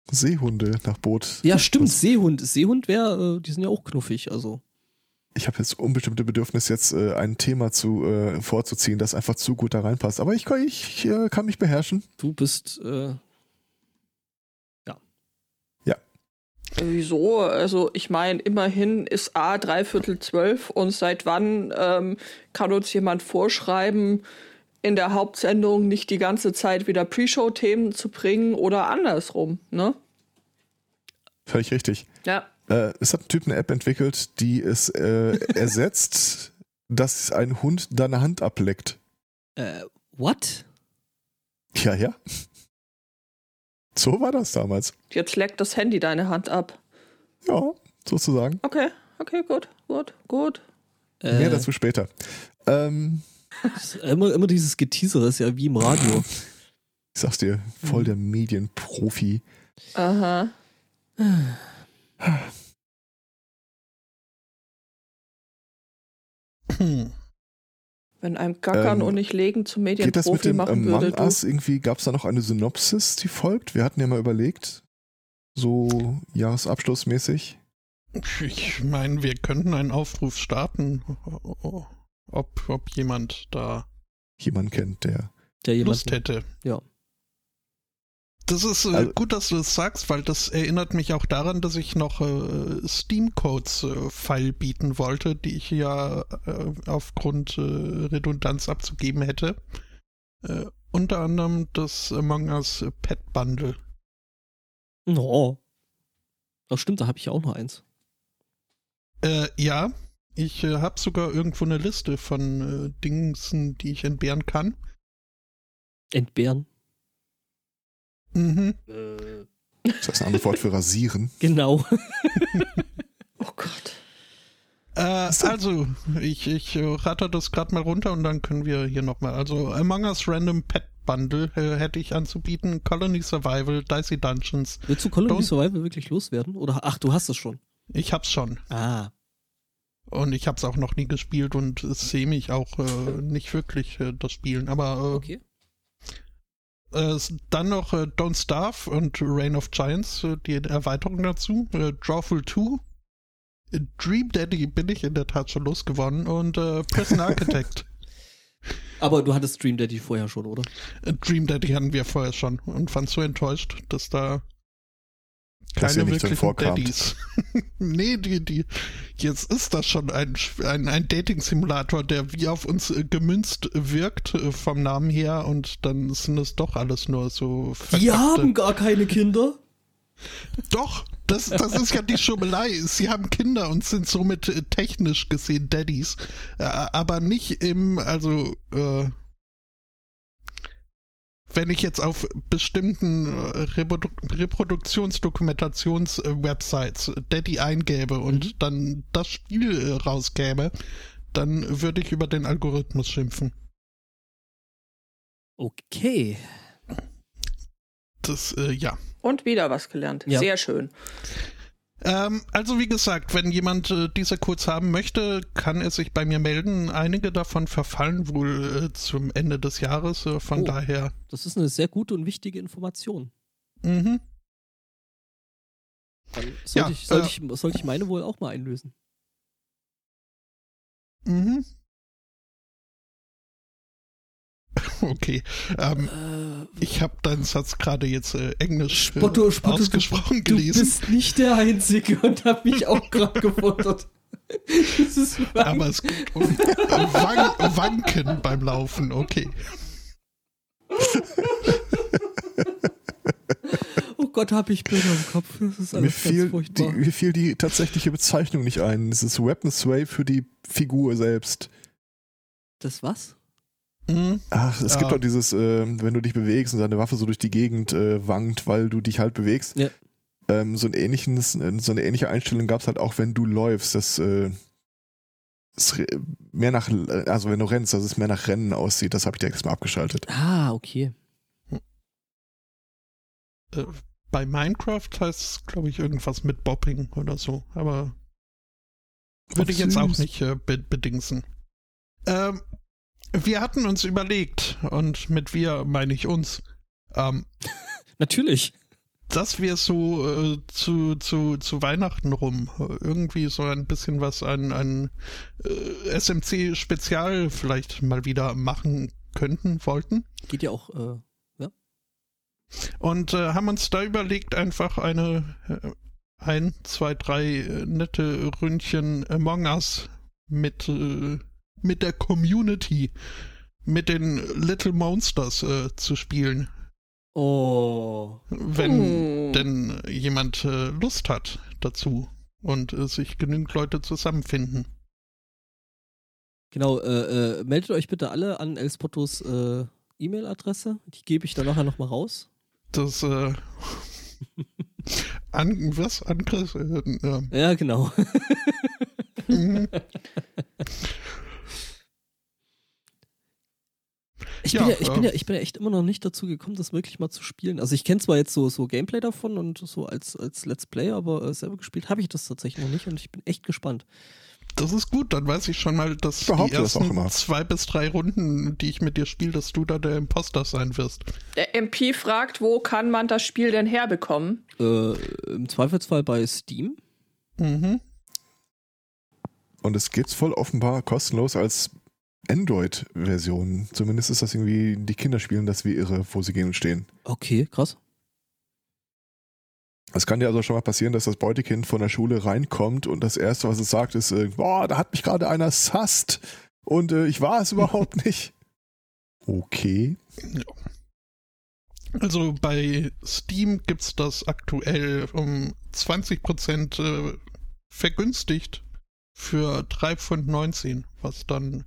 Seehunde nach Boot. Ja, stimmt, Seehund. Seehund wäre, äh, die sind ja auch knuffig, also. Ich habe jetzt unbestimmte Bedürfnis, jetzt äh, ein Thema zu äh, vorzuziehen, das einfach zu gut da reinpasst. Aber ich, kann- ich äh, kann mich beherrschen. Du bist, äh, Wieso? Also ich meine, immerhin ist A dreiviertel zwölf und seit wann ähm, kann uns jemand vorschreiben, in der Hauptsendung nicht die ganze Zeit wieder Pre-Show-Themen zu bringen oder andersrum, ne? Völlig richtig. Ja. Äh, es hat ein Typ eine App entwickelt, die es äh, [laughs] ersetzt, dass ein Hund deine Hand ableckt. äh, what? Ja, ja. So war das damals. Jetzt leckt das Handy deine Hand ab. Ja, sozusagen. Okay, okay, gut, gut, gut. Äh, Mehr dazu später. Ähm, Immer, immer dieses Geteasere ist ja wie im Radio. ich sag's dir, voll der Medienprofi. Aha. hm. Wenn einem Gackern Ähm, und nicht legen zum Geht das mit Medienprofi dem machen Among würde, du. Us? Irgendwie gab es da noch eine Synopsis, die folgt? Wir hatten ja mal überlegt, so Jahresabschlussmäßig. Ich meine, wir könnten einen Aufruf starten, ob, ob jemand da Jemand kennt, der. Der jemand. Lust hätte. Ja. Das ist äh, Also- gut, dass du das sagst, weil das erinnert mich auch daran, dass ich noch äh, Steam-Codes äh, File bieten wollte, die ich ja äh, aufgrund äh, Redundanz abzugeben hätte. Äh, unter anderem das Among Us Pet Bundle. Oh. Ach stimmt, da habe ich ja auch noch eins. Äh, ja, ich äh, habe sogar irgendwo eine Liste von äh, Dingsen, die ich entbehren kann. Entbehren. Mhm. Das heißt ein anderes Wort für rasieren. [laughs] Genau. [laughs] Oh Gott. Äh, also, ich, ich äh, ratter das gerade mal runter und dann können wir hier nochmal. Also, Among Us Random Pet Bundle äh, hätte ich anzubieten. Colony Survival, Dicey Dungeons. Willst du Colony Don't- Survival wirklich loswerden? Oder ach, du hast es schon. Ich hab's schon. Ah. Und ich hab's auch noch nie gespielt und es sehe mich auch äh, nicht wirklich äh, das Spielen. Aber äh, Okay. Äh, dann noch äh, Don't Starve und Reign of Giants, äh, die Erweiterung dazu. Äh, Drawful 2. Äh, Dream Daddy bin ich in der Tat schon losgeworden und äh, Prison [laughs] Architect. Aber du hattest Stream Daddy vorher schon, oder? Äh, Dream Daddy hatten wir vorher schon und fand so enttäuscht, dass da Dass keine ihr nicht wirklichen. Daddies. [laughs] nee, die, die, jetzt ist das schon ein, ein, ein Dating-Simulator, der wie auf uns äh, gemünzt wirkt äh, vom Namen her und dann sind es doch alles nur so Die verkappte- haben gar keine Kinder. Doch, das, das ist ja die Schummelei. Sie haben Kinder und sind somit äh, technisch gesehen Daddies. Aber nicht im, also, äh, wenn ich jetzt auf bestimmten äh, Reprodu Reproduktionsdokumentations-Websites Daddy eingäbe und dann das Spiel äh, rauskäme, dann würde ich über den Algorithmus schimpfen. Okay. Das, äh, ja. Und wieder was gelernt. Ja. Sehr schön. Ähm, also wie gesagt, wenn jemand äh, diese Codes haben möchte, kann er sich bei mir melden. Einige davon verfallen wohl äh, zum Ende des Jahres, äh, von Oh. daher. Das ist eine sehr gute und wichtige Information. Mhm. Dann sollte, Ja, ich, sollte, äh, ich, sollte ich meine wohl auch mal einlösen. Mhm. [laughs] Okay. Ähm, Äh, ich habe deinen Satz gerade jetzt äh, englisch äh, Spotto, Spotto, ausgesprochen du, gelesen. Du bist nicht der Einzige und hab mich auch [laughs] gerade gewundert. [laughs] Das ist aber es geht um äh, Wan Wanken beim Laufen. Okay. oh Gott, hab ich Bilder im Kopf. Das ist Mir alles fiel, ganz furchtbar. die, mir fiel die tatsächliche Bezeichnung nicht ein. Es ist Weapon Sway für die Figur selbst. das was? Mhm. Ach, es Ja. gibt doch dieses, äh, wenn du dich bewegst und deine Waffe so durch die Gegend äh, wankt, weil du dich halt bewegst. Ja. Ähm, so, ein ähnliches, äh, so eine ähnliche Einstellung gab es halt auch, wenn du läufst. Das äh, mehr nach, äh, also wenn du rennst, dass es mehr nach Rennen aussieht. Das habe ich direkt mal abgeschaltet. Ah, okay. Äh, bei Minecraft heißt es, glaube ich, irgendwas mit Bopping oder so. Aber würde ich jetzt auch nicht äh, be bedingsen. Ähm, wir hatten uns überlegt, und mit wir meine ich uns, ähm, [laughs] Natürlich. dass wir so äh, zu, zu, zu Weihnachten rum irgendwie so ein bisschen was an, an äh, SMC-Spezial vielleicht mal wieder machen könnten, wollten. Geht ja auch, äh, Und äh, haben uns da überlegt, einfach eine äh, ein, zwei, drei äh, nette Ründchen Among Us mit, äh, mit der Community, mit den Little Monsters äh, zu spielen. Oh. Wenn Hm. denn jemand äh, Lust hat dazu und äh, sich genügend Leute zusammenfinden. Genau, äh, äh, meldet euch bitte alle an Elspottos äh, E-Mail-Adresse. Die gebe ich dann nachher nochmal raus. Das äh, [laughs] an, was? Angriff? Äh, äh, Ja, genau. [laughs] mhm. Ich, Ja, bin ja, ich, bin ja, ich bin ja echt immer noch nicht dazu gekommen, das wirklich mal zu spielen. Also ich kenne zwar jetzt so, so Gameplay davon und so als, als Let's Play, aber äh, selber gespielt habe ich das tatsächlich noch nicht und ich bin echt gespannt. Das ist gut, dann weiß ich schon mal, dass die das ersten immer. zwei bis drei Runden, die ich mit dir spiele, dass du da der Imposter sein wirst. Der MP fragt, wo kann man das Spiel denn herbekommen? Äh, Im Zweifelsfall bei Steam. Mhm. Und es gibt's voll offenbar kostenlos als Android-Version. Zumindest ist das irgendwie, die Kinder spielen das wie irre, wo sie gehen und stehen. Okay, krass. Es kann dir also schon mal passieren, dass das Beutekind von der Schule reinkommt und das Erste, was es sagt, ist, äh, boah, da hat mich gerade einer sasst und äh, ich war es [laughs] überhaupt nicht. Okay. Also bei Steam gibt's das aktuell um 20% äh, vergünstigt für 3,19, was dann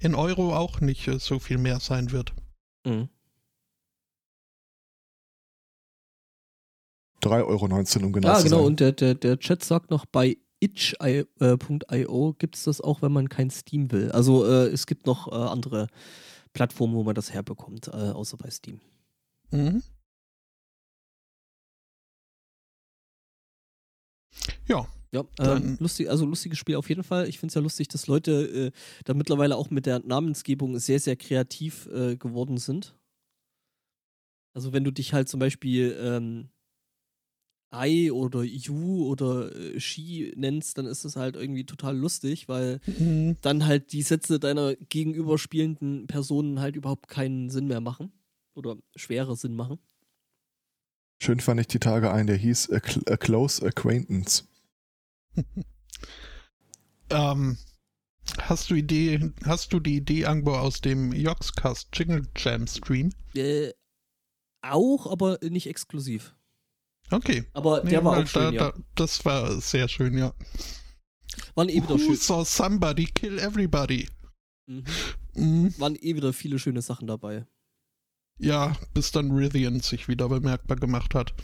in Euro auch nicht äh, so viel mehr sein wird. Mhm. 3,19 Euro, um genau Ah, zu genau, sein. und der, der, der Chat sagt noch, bei itch.io gibt es das auch, wenn man kein Steam will. Also äh, es gibt noch äh, andere Plattformen, wo man das herbekommt, äh, außer bei Steam. Mhm. Ja, Ja, ähm, lustig, also lustiges Spiel auf jeden Fall. Ich finde es ja lustig, dass Leute äh, da mittlerweile auch mit der Namensgebung sehr, sehr kreativ äh, geworden sind. Also wenn du dich halt zum Beispiel ähm, Ai oder Yu oder äh, Shi nennst, dann ist das halt irgendwie total lustig, weil mhm. dann halt die Sätze deiner gegenüberspielenden Personen halt überhaupt keinen Sinn mehr machen. Oder schwerer Sinn machen. Schön fand ich die Tage ein, der hieß A, Cl- A Close Acquaintance. [laughs] ähm, hast du Idee, hast du die Idee Angbo aus dem Yogscast Jingle Jam Stream? Äh, auch, aber nicht exklusiv. Okay. Aber Nee, der war auch schön, da, ja. da, das war sehr schön, ja. Waren eh wieder Who schön. saw somebody kill everybody? Mhm. Mhm. Waren eh wieder viele schöne Sachen dabei. Ja, bis dann Rithian sich wieder bemerkbar gemacht hat.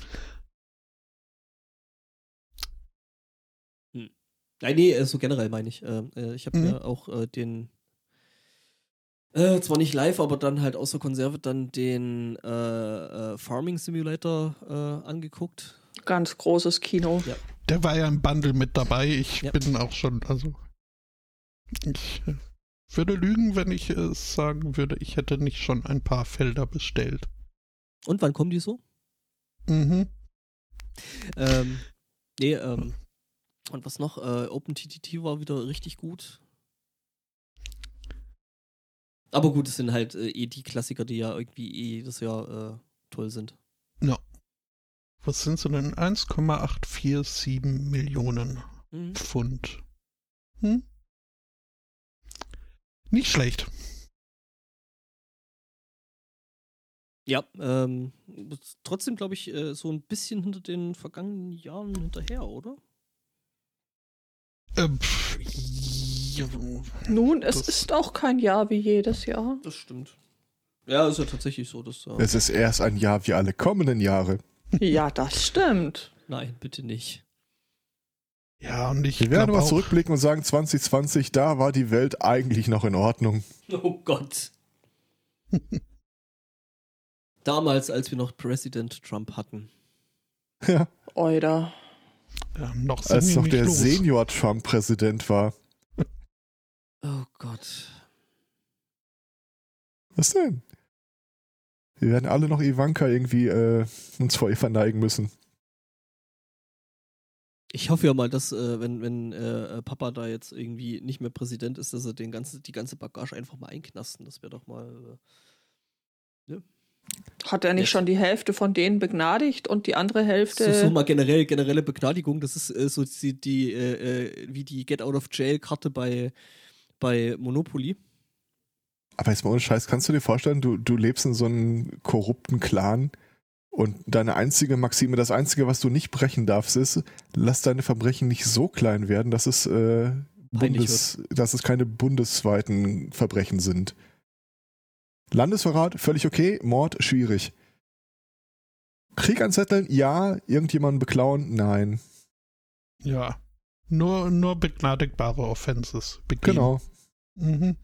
Nein, nee, äh, so generell meine ich. Äh, äh, ich habe Mhm. mir auch äh, den, äh, zwar nicht live, aber dann halt außer Konserve dann den äh, äh, Farming Simulator äh, angeguckt. Ganz großes Kino. Der war ja im Bundle mit dabei. Ich Ja. bin auch schon, also. Ich würde lügen, wenn ich äh, sagen würde, ich hätte nicht schon ein paar Felder bestellt. Und wann kommen die so? Mhm. Ähm, nee, ähm, und was noch? Äh, OpenTTT war wieder richtig gut. Aber gut, es sind halt äh, eh die Klassiker, die ja irgendwie eh jedes Jahr äh, toll sind. Ja. Was sind sie denn? 1,847 Millionen Mhm. Pfund. Hm? Nicht schlecht. Ja, ähm, trotzdem glaube ich äh, so ein bisschen hinter den vergangenen Jahren hinterher, oder? Äh, pff, ja, Nun, es Das- ist auch kein Jahr wie jedes Jahr. Das stimmt. Ja, ist ja tatsächlich so, dass. Äh, Es ist erst ein Jahr wie alle kommenden Jahre. Ja, das stimmt. nein, bitte nicht. ja, und ich Wir werden mal zurückblicken und sagen, 2020, da war die Welt eigentlich noch in Ordnung. Oh Gott. [laughs] Damals, als wir noch Präsident Trump hatten. Ja, Oida. Ja, noch als noch der los. Senior Trump Präsident war. [laughs] Oh Gott. Was denn? Wir werden alle noch Ivanka irgendwie äh, uns vor ihr verneigen müssen. Ich hoffe ja mal, dass, äh, wenn, wenn äh, Papa da jetzt irgendwie nicht mehr Präsident ist, dass er den ganze, die ganze Bagage einfach mal einknasten. Das wäre doch mal. Äh, Hat er nicht schon die Hälfte von denen begnadigt und die andere so, Hälfte. so mal generell, generelle Begnadigung. Das ist äh, so die, die äh, äh, wie die Get Out of Jail-Karte bei, bei Monopoly. Aber jetzt mal ohne Scheiß, kannst du dir vorstellen, du, du lebst in so einem korrupten Clan und deine einzige Maxime, das einzige, was du nicht brechen darfst, ist, lass deine Verbrechen nicht so klein werden, dass es, äh, Bundes, dass es keine bundesweiten Verbrechen sind. Landesverrat, völlig okay, Mord, schwierig. Krieg anzetteln, ja, irgendjemanden beklauen, nein. Ja. Nur, nur begnadigbare Offenses begehen. Genau. Mhm.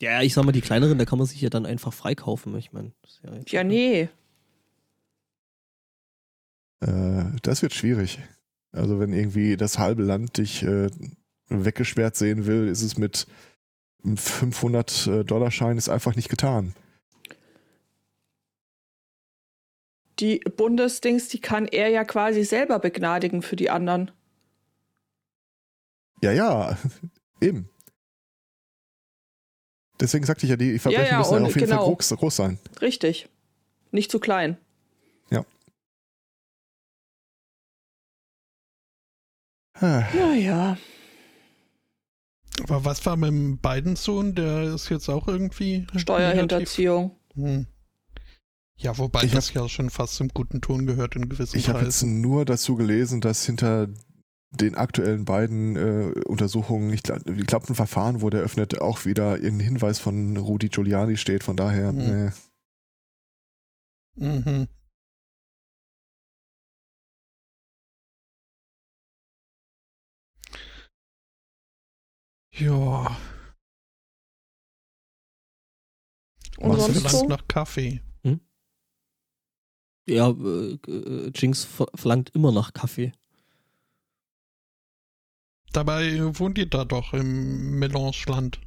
Ja, ich sag mal, die kleineren, da kann man sich ja dann einfach freikaufen. Ich meine, ja, ja, nee. Äh, das wird schwierig. Also wenn irgendwie das halbe Land dich äh, weggesperrt sehen will, ist es mit einem 500-Dollar-Schein ist einfach nicht getan. Die Bundesdings, die kann er ja quasi selber begnadigen für die anderen. Ja, ja, [laughs] eben. Deswegen sagte ich ja, die Verbrechen Ja, ja, müssen ja auf jeden Fall genau. groß, groß sein. Richtig. Nicht zu klein. Ja, ja. Aber was war mit dem beiden Sohn? Der ist jetzt auch irgendwie. Steuerhinterziehung. Hm. Ja, wobei Ich das ja schon fast zum guten Ton gehört in gewissen Ich habe jetzt nur dazu gelesen, dass hinter den aktuellen beiden äh, Untersuchungen, ich glaube, glaub, ein Verfahren wurde eröffnet, auch wieder irgendein Hinweis von Rudi Giuliani steht. Von daher, Mhm. äh, Mhm. Ja, Und sonst verlangt so? nach Kaffee. Ja, äh, äh, Jinx ver verlangt immer nach Kaffee. Dabei wohnt ihr da doch im Melangeland.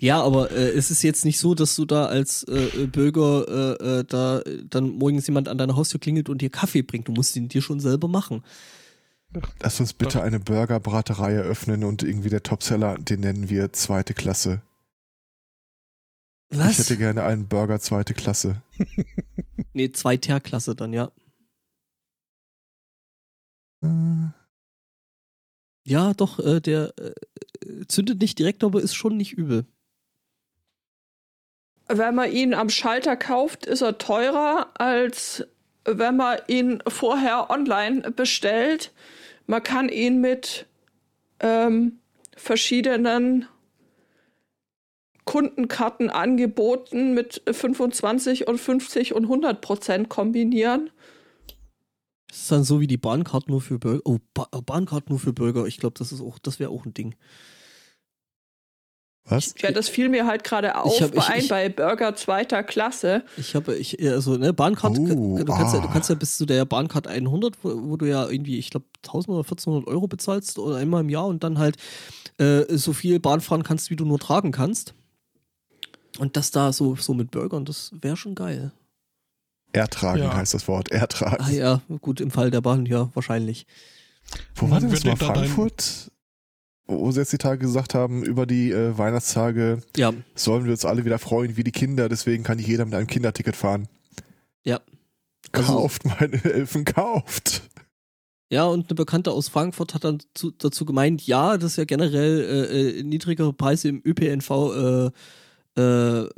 Ja, aber äh, es ist jetzt nicht so, dass du da als äh, Bürger äh, äh, da dann morgens jemand an deiner Haustür klingelt und dir Kaffee bringt. Du musst ihn dir schon selber machen. Lass uns bitte eine Burgerbraterei eröffnen und irgendwie der Topseller, den nennen wir zweite Klasse. Ich Was? hätte gerne einen Burger zweite Klasse. [laughs] Nee, Zweiterklasse dann, ja. Äh, Ja, doch, äh, der äh, zündet nicht direkt, aber ist schon nicht übel. Wenn man ihn am Schalter kauft, ist er teurer, als wenn man ihn vorher online bestellt. Man kann ihn mit ähm, verschiedenen Kundenkarten angeboten mit 25 und 50 und 100 Prozent kombinieren. Das ist dann so wie die Bahncard nur für Burger. Oh, ba Bahncard nur für Burger. Ich glaube, das das wäre auch ein Ding. Was? Ja, das fiel mir halt gerade auf hab- ich- bei, ich- bei Burger zweiter Klasse. Ich habe, ich, also, ne, Bahncard, Oh, du, kannst ja, du ah. kannst ja bis zu der Bahncard 100, wo, wo du ja irgendwie, ich glaube, 1000 oder 1400 Euro bezahlst oder einmal im Jahr und dann halt äh, so viel Bahn fahren kannst, wie du nur tragen kannst. Und das da so, so mit Burgern, das wäre schon geil. Ertragen Ja. heißt das Wort. Ertragen. Ah ja, gut, im Fall der Bahn, ja, wahrscheinlich. Wo war Man denn das dein- Frankfurt? Wo sie jetzt die Tage gesagt haben, über die äh, Weihnachtstage Ja, sollen wir uns alle wieder freuen wie die Kinder, deswegen kann nicht jeder mit einem Kinderticket fahren. ja. Also- Kauft, meine Elfen, kauft. Ja, und eine Bekannte aus Frankfurt hat dann zu, dazu gemeint, ja, dass ja generell äh, äh, niedrigere Preise im ÖPNV äh, äh,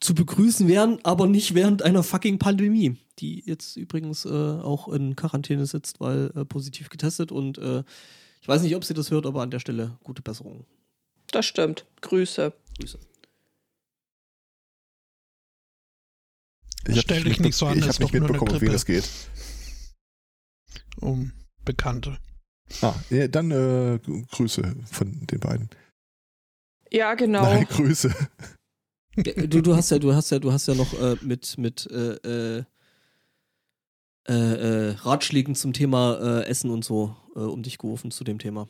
zu begrüßen wären, aber nicht während einer fucking Pandemie, die jetzt übrigens äh, auch in Quarantäne sitzt, weil positiv getestet und ich weiß nicht, ob sie das hört, aber an der Stelle gute Besserung. Das stimmt. Grüße. Grüße. Ich hab Stell dich nicht so an, Ich habe nicht doch nur eine mitbekommen, um wen es geht. Um Bekannte. Ah, ja, dann äh, Grüße von den beiden. Ja, genau. Nein, Grüße. Ja, Du, du hast ja, du hast ja, du hast ja noch äh, mit, mit äh, äh, äh, Ratschlägen zum Thema äh, Essen und so äh, um dich gerufen zu dem Thema.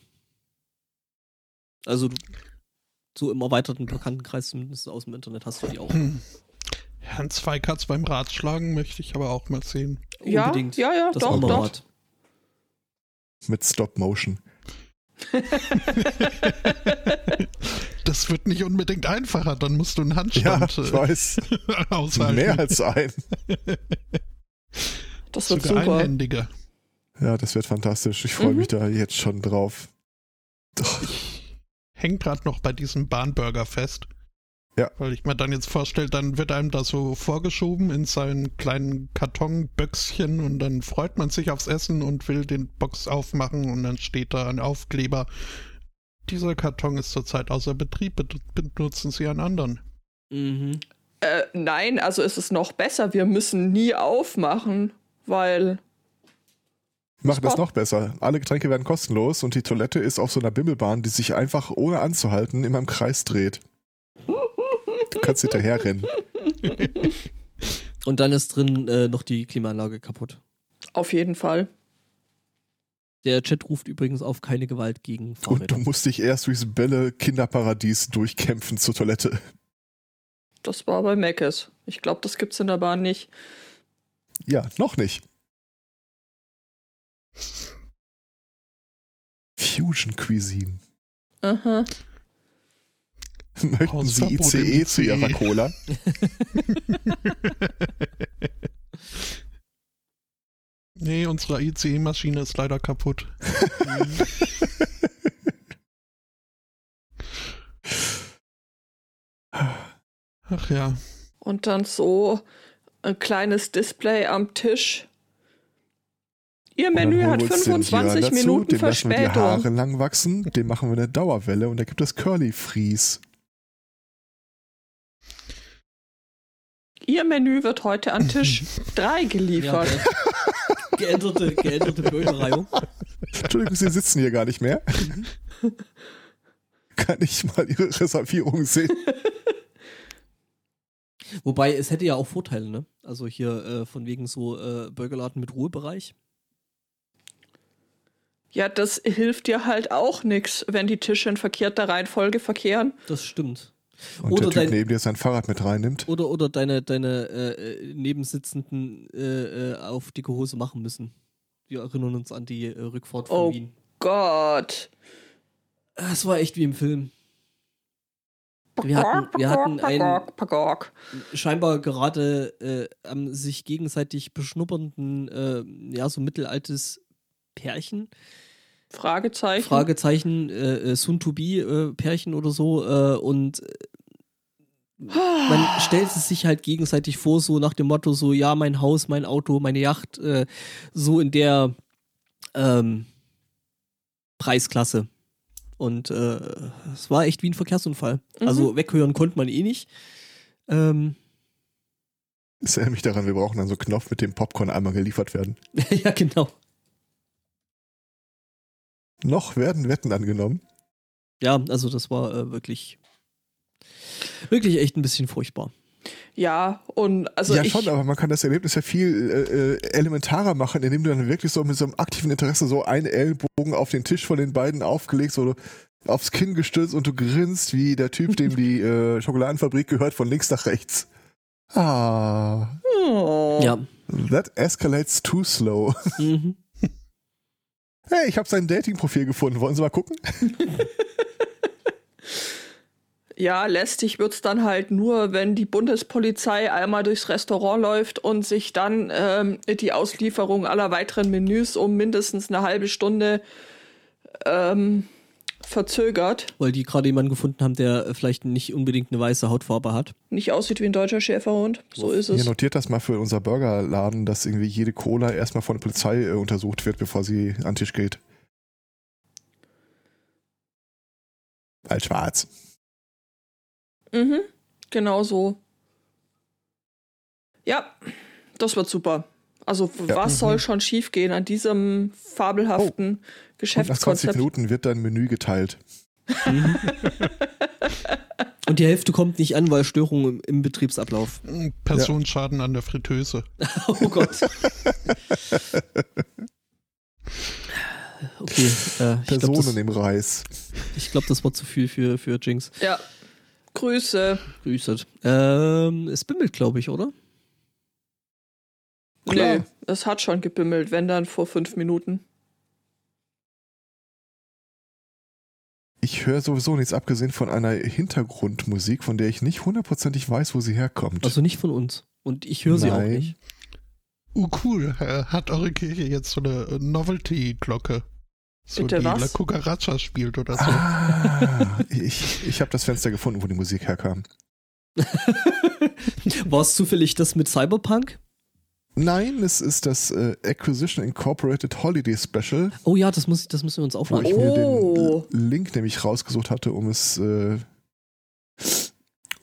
Also du, so im erweiterten Bekanntenkreis, zumindest aus dem Internet, hast du die auch. Hm. Herrn Zweikatz beim Ratschlagen möchte ich aber auch mal sehen. ja, Unbedingt. ja, ja, Das doch, doch. Rad. Mit Stop Motion. [laughs] Das wird nicht unbedingt einfacher, dann musst du einen Ja, Handstand ich weiß. [laughs] aushalten. Mehr als ein. [laughs] Das wird Sogar super. einhändiger. Ja, das wird fantastisch. Ich freue Mhm. mich da jetzt schon drauf. Doch, Ich häng gerade noch bei diesem Bahnburger fest. Ja. Weil ich mir dann jetzt vorstelle, dann wird einem das so vorgeschoben in seinen kleinen Kartonböckschen und dann freut man sich aufs Essen und will den Box aufmachen und dann steht da ein Aufkleber. Dieser Karton ist zurzeit außer Betrieb, bet- benutzen Sie einen anderen. Mhm. Äh, nein, also ist es noch besser. Wir müssen nie aufmachen, weil. wir machen das noch besser. Alle Getränke werden kostenlos und die Toilette ist auf so einer Bimmelbahn, die sich einfach ohne anzuhalten immer im Kreis dreht. Du kannst hinterher rennen. Und dann ist drin äh, noch die Klimaanlage kaputt. Auf jeden Fall. Der Chat ruft übrigens auf keine Gewalt gegen Und Fahrräder. du musst dich erst durchs Bälle-Kinderparadies durchkämpfen zur Toilette. Das war bei Meckes. Ich glaube, das gibt's in der Bahn nicht. Ja, noch nicht. Fusion Cuisine. Aha. Möchten Aus Sie ICE zu Ihrer. Cola? [laughs] nee, unsere ICE-Maschine ist leider kaputt. [laughs] Ach ja. Und dann so ein kleines Display am Tisch. Ihr Menü hat holen wir uns den 25 Jörn dazu, Minuten dem lassen wir die Haare Verspätung. lang wachsen, dem machen wir eine Dauerwelle und da gibt es Curly Fries. Ihr Menü wird heute an Tisch [laughs] 3 ja, geliefert. äh, geänderte, geänderte Bürgerreihung. Entschuldigung, Sie sitzen hier gar nicht mehr. Kann ich mal Ihre Reservierung sehen? [laughs] Wobei, es hätte ja auch Vorteile, ne? Also hier äh, von wegen so äh, Burgerladen mit Ruhebereich. Ja, das hilft dir halt auch nix, wenn die Tische in verkehrter Reihenfolge verkehren. Das stimmt. Und Oder der Typ dein- neben dir sein Fahrrad mit reinnimmt. Oder, oder deine, deine äh, Nebensitzenden äh, äh, auf dicke Hose machen müssen. Wir erinnern uns an die äh, Rückfahrt von Oh. Wien. Gott. Es war echt wie im Film. Wir hatten, wir hatten ein Pagok, Pagok. scheinbar gerade äh, am sich gegenseitig beschnuppernden, äh, ja, so mittelaltes Pärchen. Fragezeichen. Fragezeichen, äh, äh, Soon-to-be-Pärchen oder so. Äh, und äh, man [sighs] stellt es sich halt gegenseitig vor, so nach dem Motto, so, ja, mein Haus, mein Auto, meine Yacht, äh, so in der ähm, Preisklasse. Und äh, es war echt wie ein Verkehrsunfall. Mhm. Also weghören konnte man eh nicht. Ähm, Ich erinnere mich daran, wir brauchen dann so einen Knopf, mit dem Popcorn einmal geliefert werden. [laughs] ja, genau. Noch werden Wetten angenommen. Ja, also das war äh, wirklich, wirklich echt ein bisschen furchtbar. Ja, und also ja, ich, schon, aber man kann das Erlebnis ja viel äh, äh, elementarer machen, indem du dann wirklich so mit so einem aktiven Interesse so einen Ellbogen auf den Tisch von den beiden aufgelegt, so aufs Kinn gestützt und du grinst wie der Typ, dem die [laughs] äh, Schokoladenfabrik gehört, von links nach rechts. Ah, Oh. Ja. that escalates too slow. Mhm. [laughs] Hey, ich habe sein Dating-Profil gefunden. Wollen Sie mal gucken? [laughs] Ja, lästig wird's dann halt nur, wenn die Bundespolizei einmal durchs Restaurant läuft und sich dann ähm, die Auslieferung aller weiteren Menüs um mindestens eine halbe Stunde ähm, verzögert. Weil die gerade jemanden gefunden haben, der äh, vielleicht nicht unbedingt eine weiße Hautfarbe hat. Nicht aussieht wie ein deutscher Schäferhund. So ist Ihr es. notiert das mal für unser Burgerladen, dass irgendwie jede Cola erstmal von der Polizei äh, untersucht wird, bevor sie an den Tisch geht. Als schwarz. Mhm, genau so. Ja, das wird super. Also Ja. was Mhm. soll schon schiefgehen an diesem fabelhaften Und nach 20 Geschäftskonzept? Minuten wird dein Menü geteilt. [laughs] Und die Hälfte kommt nicht an, weil Störungen im, im Betriebsablauf. Personenschaden an der Fritteuse. [laughs] Oh Gott. [laughs] Okay, äh, ich glaube, Personen das, im Reis. ich glaub, das war zu viel für, für Jinx. Ja. Grüße. Grüßet. Ähm, es bimmelt, glaube ich, oder? Klar. Nee, es hat schon gebimmelt, wenn dann vor fünf Minuten. Ich höre sowieso nichts abgesehen von einer Hintergrundmusik, von der ich nicht hundertprozentig weiß, wo sie herkommt. Also nicht von uns. Und ich höre sie auch nicht. Uh, cool. Äh, Hat eure Kirche jetzt so eine Novelty-Glocke? So Bitte die was? La Cucaracha spielt oder so. ah, [laughs] ich ich habe das Fenster gefunden, wo die Musik herkam. [laughs] War es zufällig das mit Cyberpunk? Nein, es ist das äh, Acquisition Incorporated Holiday Special, Oh ja, das, muss, das müssen wir uns wo aufladen. ich mir Oh. den Link nämlich rausgesucht hatte, um es äh,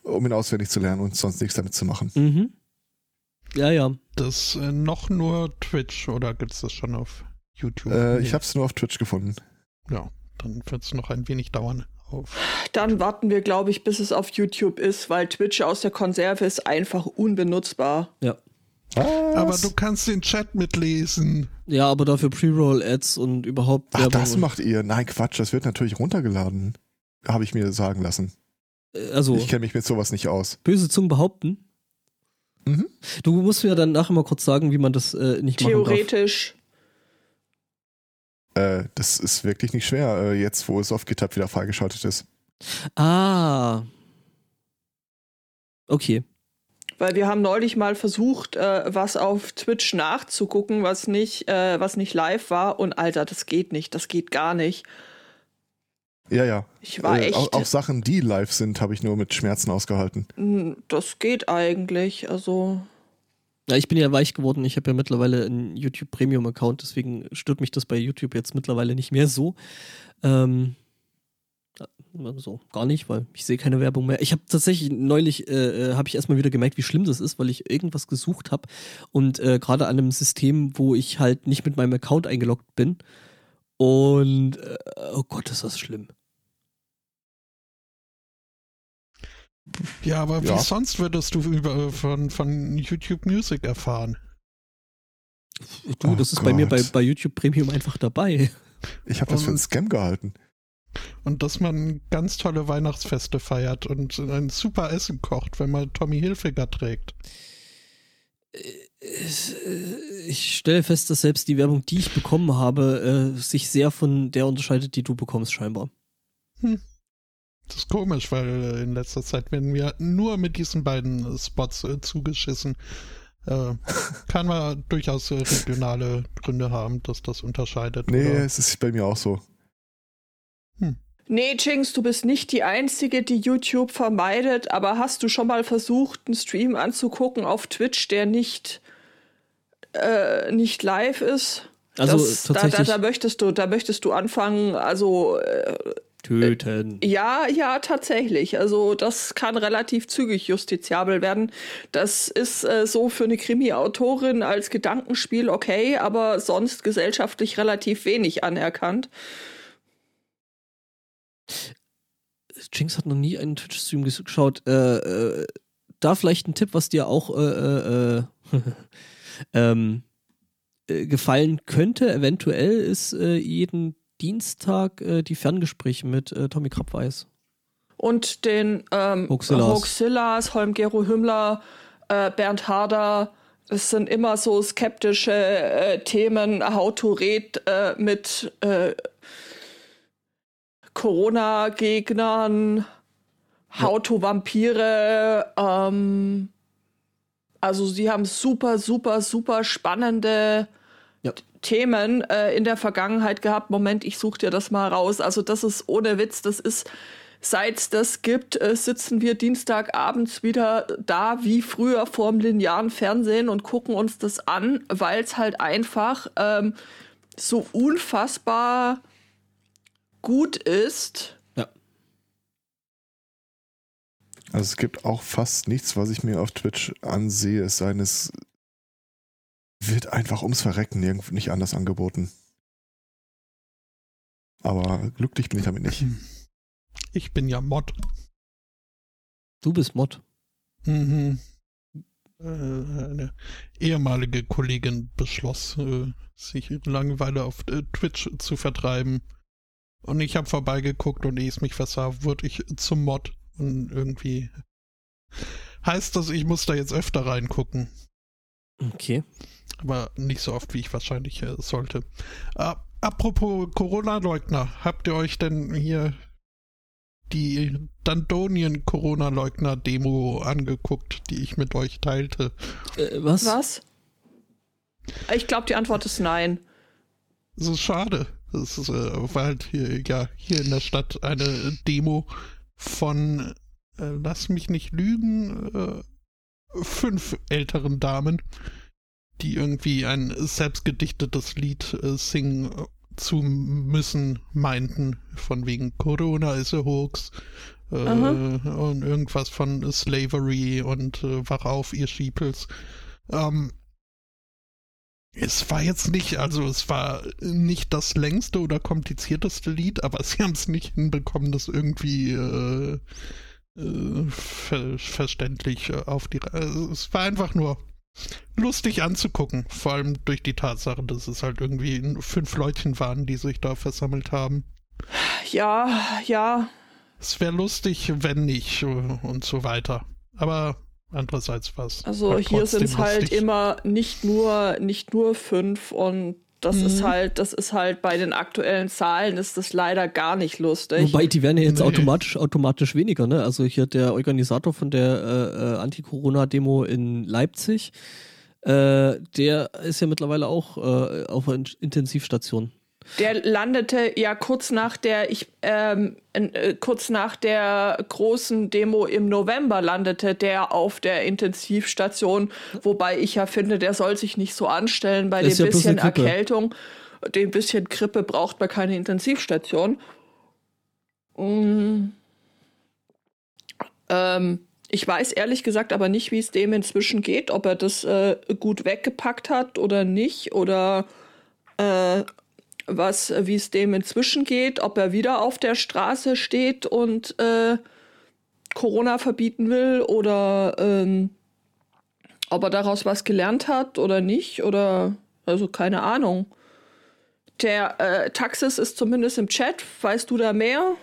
um ihn auswendig zu lernen und sonst nichts damit zu machen. Mhm. Ja, ja. Das äh, noch nur Twitch oder gibt es das schon auf YouTube? Äh, Nee. Ich habe es nur auf Twitch gefunden. Ja, dann wird es noch ein wenig dauern. Auf. Dann warten wir, glaube ich, bis es auf YouTube ist, weil Twitch aus der Konserve ist einfach unbenutzbar. Ja. Aber du kannst den Chat mitlesen. Ja, aber dafür Pre-Roll-Ads und überhaupt Ach, Werbung. das macht ihr. Nein, Quatsch, das wird natürlich runtergeladen. Habe ich mir sagen lassen. Äh, Also, Ich kenne mich mit sowas nicht aus. böse Zungen behaupten. Mhm. Du musst mir dann nachher mal kurz sagen, wie man das äh, nicht machen darf. Theoretisch. Äh, das ist wirklich nicht schwer, äh, jetzt wo es auf GitHub wieder freigeschaltet ist. Ah. Okay. Weil wir haben neulich mal versucht, äh, was auf Twitch nachzugucken, was nicht, äh, was nicht live war. Und Alter, das geht nicht. Das geht gar nicht. Ja, ja. Ich war Äh, echt. auch, auch Sachen, die live sind, habe ich nur mit Schmerzen ausgehalten. Hm, Das geht eigentlich. Also. Ja, ich bin ja weich geworden. Ich habe ja mittlerweile einen YouTube Premium Account, deswegen stört mich das bei YouTube jetzt mittlerweile nicht mehr so. Ähm, so gar nicht, weil ich sehe keine Werbung mehr. Ich habe tatsächlich neulich äh, habe ich erstmal wieder gemerkt, wie schlimm das ist, weil ich irgendwas gesucht habe und äh, gerade an einem System, wo ich halt nicht mit meinem Account eingeloggt bin. Und äh, oh Gott, ist das schlimm. Ja, aber wie Ja. sonst würdest du über, von, von YouTube Music erfahren? Du, Oh das ist bei mir bei, Gott. bei YouTube Premium einfach dabei. Ich habe das für einen Scam gehalten. Und dass man ganz tolle Weihnachtsfeste feiert und ein super Essen kocht, wenn man Tommy Hilfiger trägt. Ich stelle fest, dass selbst die Werbung, die ich bekommen habe, äh, sich sehr von der unterscheidet, die du bekommst, scheinbar. Das ist komisch, weil äh, in letzter Zeit werden wir nur mit diesen beiden Spots äh, zugeschissen. Äh, [laughs] kann man durchaus äh, regionale Gründe haben, dass das unterscheidet. Nee, oder? es ist bei mir auch so. Nee, Jinx, du bist nicht die Einzige, die YouTube vermeidet, aber hast du schon mal versucht, einen Stream anzugucken auf Twitch, der nicht, äh, nicht live ist? Also das, da, da, tatsächlich da möchtest du, da möchtest du anfangen, also äh, töten. ja, ja, tatsächlich. Also das kann relativ zügig justiziabel werden. Das ist äh, so für eine Krimi-Autorin als Gedankenspiel okay, aber sonst gesellschaftlich relativ wenig anerkannt. Jinx hat noch nie einen Twitch-Stream ges- geschaut. Äh, äh, da vielleicht ein Tipp, was dir auch äh, äh, äh, [laughs] ähm, äh, gefallen könnte, eventuell, ist äh, jeden Dienstag äh, die Ferngespräche mit äh, Tommy Krabweis. Und den ähm, Hoaxillas. Hoaxillas, Holm-Gero Hümmler, äh, Bernd Harder, es sind immer so skeptische äh, Themen, How to Red äh, mit äh, Corona-Gegnern, How to Vampire. Ähm, also sie haben super, super, super spannende Ja. Themen äh, in der Vergangenheit gehabt. Moment, ich suche dir das mal raus. Also das ist ohne Witz, das ist, seit es das gibt, äh, sitzen wir Dienstagabends wieder da wie früher vorm linearen Fernsehen und gucken uns das an, weil es halt einfach ähm, so unfassbar gut ist. Ja. Also es gibt auch fast nichts, was ich mir auf Twitch ansehe, es sei denn, es wird einfach ums Verrecken nirgendwo nicht anders angeboten. Aber glücklich bin ich damit nicht. Ich bin ja Mod. Du bist Mod. Mhm. Äh, Eine ehemalige Kollegin beschloss, äh, sich ihre Langeweile auf äh, Twitch zu vertreiben. Und ich habe vorbeigeguckt und ehe es mich versah, wurde ich zum Mod. Und irgendwie heißt das, ich muss da jetzt öfter reingucken. Okay. Aber nicht so oft, wie ich wahrscheinlich äh, sollte. Äh, apropos Corona-Leugner, habt ihr euch denn hier die Dandonien-Corona-Leugner-Demo angeguckt, die ich mit euch teilte? Äh, was? Was? Ich glaube, die Antwort ist nein. Das ist schade. Das ist, äh, war halt hier, ja, hier in der Stadt eine Demo von, äh, lass mich nicht lügen, äh, fünf älteren Damen, die irgendwie ein selbstgedichtetes Lied äh, singen äh, zu müssen, meinten, von wegen Corona ist a hoax äh, und irgendwas von Slavery und äh, wach auf, ihr Sheeples. Ähm, es war jetzt nicht, also es war nicht das längste oder komplizierteste Lied, aber [laughs] sie haben es nicht hinbekommen, das irgendwie äh, ver verständlich äh, auf die. Also es war einfach nur lustig anzugucken, vor allem durch die Tatsache, dass es halt irgendwie fünf Leutchen waren, die sich da versammelt haben. Ja, ja. Es wäre lustig, wenn nicht äh, und so weiter. Aber andererseits war es. Also halt hier sind es halt immer nicht nur, nicht nur fünf und das Mhm. ist halt, das ist halt bei den aktuellen Zahlen ist das leider gar nicht lustig. Wobei, die werden ja jetzt Nee. automatisch, automatisch weniger, ne? Also hier der Organisator von der äh, äh, Anti-Corona-Demo in Leipzig, äh, der ist ja mittlerweile auch äh, auf einer Intensivstation. Der landete ja kurz nach der, ich, ähm, äh, kurz nach der großen Demo im November landete der auf der Intensivstation, wobei ich ja finde, der soll sich nicht so anstellen bei Das dem ja bisschen. Erkältung. Dem bisschen Grippe braucht man keine Intensivstation. Mm. Ähm, ich weiß ehrlich gesagt aber nicht, wie es dem inzwischen geht, ob er das äh, gut weggepackt hat oder nicht oder äh, was, wie es dem inzwischen geht, ob er wieder auf der Straße steht und äh, Corona verbieten will oder ähm, ob er daraus was gelernt hat oder nicht oder also keine Ahnung. Der äh, Taxis ist zumindest im Chat. Weißt du da mehr?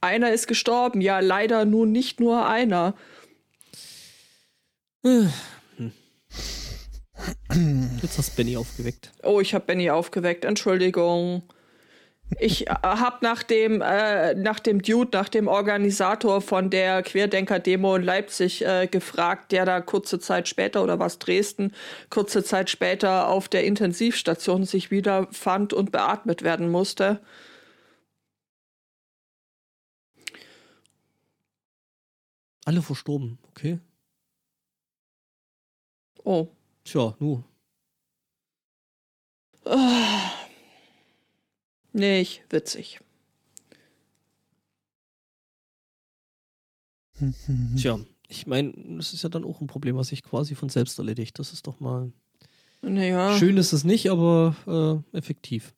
Einer ist gestorben. Ja, leider nun nicht nur einer. Jetzt hast Benny aufgeweckt. Oh, ich habe Benny aufgeweckt. Entschuldigung. Ich äh, habe nach dem äh, nach dem Dude, nach dem Organisator von der Querdenker-Demo in Leipzig äh, gefragt, der da kurze Zeit später oder was Dresden kurze Zeit später auf der Intensivstation sich wieder fand und beatmet werden musste. Alle verstorben, okay. Oh. Tja, nu. [sighs] Ah. Nicht witzig. [laughs] Tja, ich meine, das ist ja dann auch ein Problem, was sich quasi von selbst erledigt. Das ist doch mal. Naja. Schön ist es nicht, aber äh, effektiv.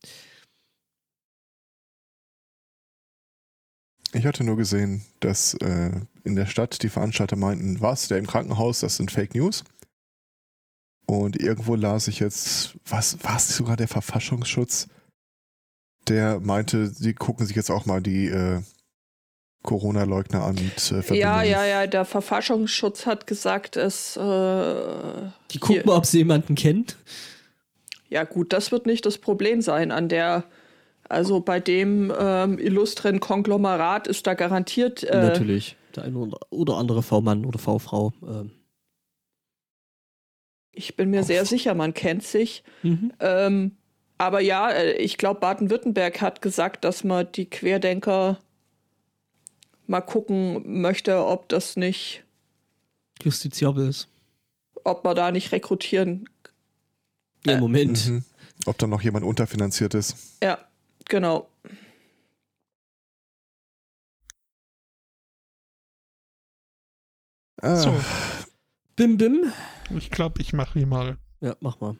Ich hatte nur gesehen, dass äh, in der Stadt die Veranstalter meinten, was, der im Krankenhaus, das sind Fake News. Und irgendwo las ich jetzt, was war es sogar der Verfassungsschutz? Der meinte, sie gucken sich jetzt auch mal die äh, Corona-Leugner an und äh. Ja, ja, ja, der Verfassungsschutz hat gesagt, es. Äh, Die gucken mal, ob sie jemanden kennt. Ja, gut, das wird nicht das Problem sein. An der, also bei dem ähm, illustren Konglomerat ist da garantiert. Äh, Natürlich. Der eine oder, oder andere V-Mann oder V-Frau. Ähm. Ich bin mir sehr sicher, man kennt sich. Mhm. Ähm, aber ja, äh, ich glaube, Baden-Württemberg hat gesagt, dass man die Querdenker mal gucken möchte, ob das nicht, Justiziabel ist. ob man da nicht rekrutieren. Ja, im Moment. Mhm. Ob da noch jemand unterfinanziert ist. Ja, genau. Ah, So, Bim Bim. ich glaube, ich mache hier mal. Ja, mach mal.